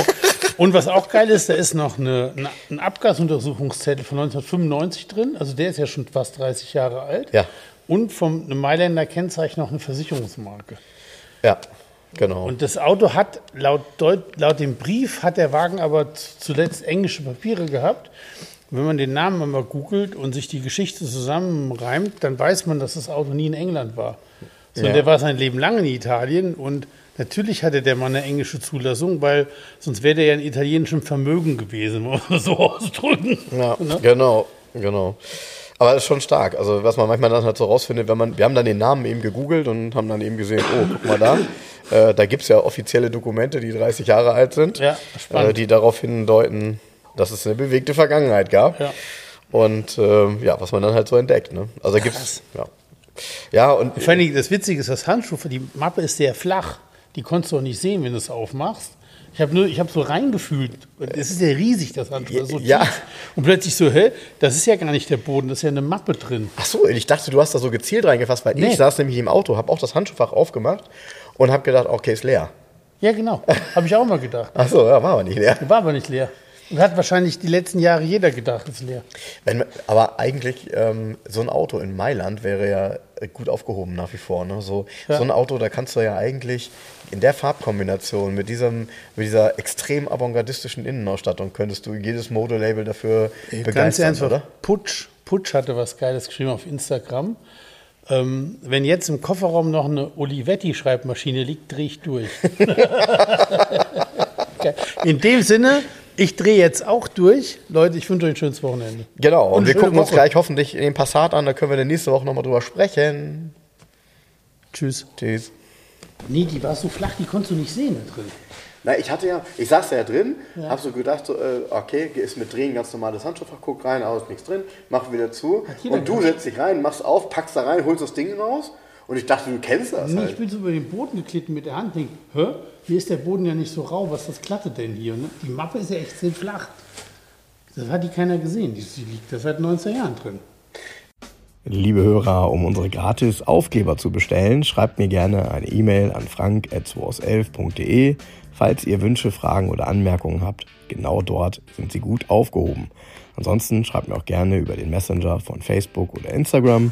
[SPEAKER 2] Und was auch geil ist, da ist noch eine, eine, ein Abgasuntersuchungszettel von 1995 drin. Also der ist ja schon fast 30 Jahre alt.
[SPEAKER 1] Ja.
[SPEAKER 2] Und vom Mailänder Kennzeichen noch eine Versicherungsmarke.
[SPEAKER 1] Ja, genau.
[SPEAKER 2] Und das Auto hat laut, Deut laut dem Brief hat der Wagen aber zuletzt englische Papiere gehabt. Wenn man den Namen einmal googelt und sich die Geschichte zusammenreimt, dann weiß man, dass das Auto nie in England war. Sondern
[SPEAKER 1] Ja.
[SPEAKER 2] der war sein Leben lang in Italien und natürlich hatte der Mann eine englische Zulassung, weil sonst wäre der ja in italienischem Vermögen gewesen, muss man so ausdrücken.
[SPEAKER 1] Ja,
[SPEAKER 2] Ne?
[SPEAKER 1] genau, genau. Aber das ist schon stark. Also was man manchmal dann halt so rausfindet, wenn man, wir haben dann den Namen eben gegoogelt und haben dann eben gesehen, oh, guck mal da. Äh, da gibt es ja offizielle Dokumente, die 30 Jahre alt sind,
[SPEAKER 2] Ja,
[SPEAKER 1] äh, die darauf hindeuten, dass es eine bewegte Vergangenheit gab.
[SPEAKER 2] Ja.
[SPEAKER 1] Und ähm, ja, was man dann halt so entdeckt. Ne? Also da gibt's ja. Ja, und
[SPEAKER 2] Vor allem das Witzige ist, das Handschuh, die Mappe ist sehr flach. Die konntest du auch nicht sehen, wenn du es aufmachst. Ich habe nur, ich habe so reingefühlt. Es ist ja riesig, das Handschuh. So
[SPEAKER 1] Ja.
[SPEAKER 2] tief. Und plötzlich so, hä, das ist ja gar nicht der Boden, das ist ja eine Mappe drin.
[SPEAKER 1] Ach so, ich dachte, du hast da so gezielt reingefasst, weil
[SPEAKER 2] Nee.
[SPEAKER 1] ich saß nämlich im Auto, habe auch das Handschuhfach aufgemacht und habe gedacht, okay, ist leer.
[SPEAKER 2] Ja, genau. Habe ich auch mal gedacht.
[SPEAKER 1] Ach so, ja, war aber nicht leer.
[SPEAKER 2] War aber nicht leer. Hat wahrscheinlich die letzten Jahre jeder gedacht, ist leer.
[SPEAKER 1] Wenn, aber eigentlich, ähm, so ein Auto in Mailand wäre ja gut aufgehoben nach wie vor. Ne? So,
[SPEAKER 2] Ja.
[SPEAKER 1] so ein Auto, da kannst du ja eigentlich in der Farbkombination mit, diesem, mit dieser extrem avantgardistischen Innenausstattung könntest du jedes Modelabel dafür
[SPEAKER 2] Ganz
[SPEAKER 1] begeistern,
[SPEAKER 2] ernsthaft,
[SPEAKER 1] oder?
[SPEAKER 2] Putsch, Putsch hatte was Geiles geschrieben auf Instagram. Ähm, wenn jetzt im Kofferraum noch eine Olivetti-Schreibmaschine liegt, drehe ich durch. In dem Sinne, ich drehe jetzt auch durch. Leute, ich wünsche euch ein schönes Wochenende.
[SPEAKER 1] Genau, und,
[SPEAKER 2] Und
[SPEAKER 1] wir gucken uns
[SPEAKER 2] Woche.
[SPEAKER 1] gleich hoffentlich den Passat an, da können wir dann nächste Woche nochmal drüber sprechen.
[SPEAKER 2] Tschüss.
[SPEAKER 1] Tschüss.
[SPEAKER 2] Nee, die war so flach, die konntest du nicht sehen da drin.
[SPEAKER 1] Na, ich hatte ja, ich saß da ja drin, hab so gedacht, so, äh, okay, ist mit Drehen ganz normales Handschuhfach, guck rein, aus, nichts drin, mach wieder zu. Und du setzt dich rein, machst auf, packst da rein, holst das Ding raus. Und ich dachte, du kennst das
[SPEAKER 2] Nee, ich
[SPEAKER 1] halt.
[SPEAKER 2] bin so über den Boden geklitten mit der Hand. Denk, hä? Hier ist der Boden ja nicht so rau. Was ist das Glatte denn hier? Ne? Die Mappe ist ja echt sehr flach. Das hat die keiner gesehen. Die, liegt da seit 19 Jahren drin.
[SPEAKER 3] Liebe Hörer, um unsere gratis Aufkleber zu bestellen, schreibt mir gerne eine E-Mail an frank.211.de. Falls ihr Wünsche, Fragen oder Anmerkungen habt, genau dort sind sie gut aufgehoben. Ansonsten schreibt mir auch gerne über den Messenger von Facebook oder Instagram.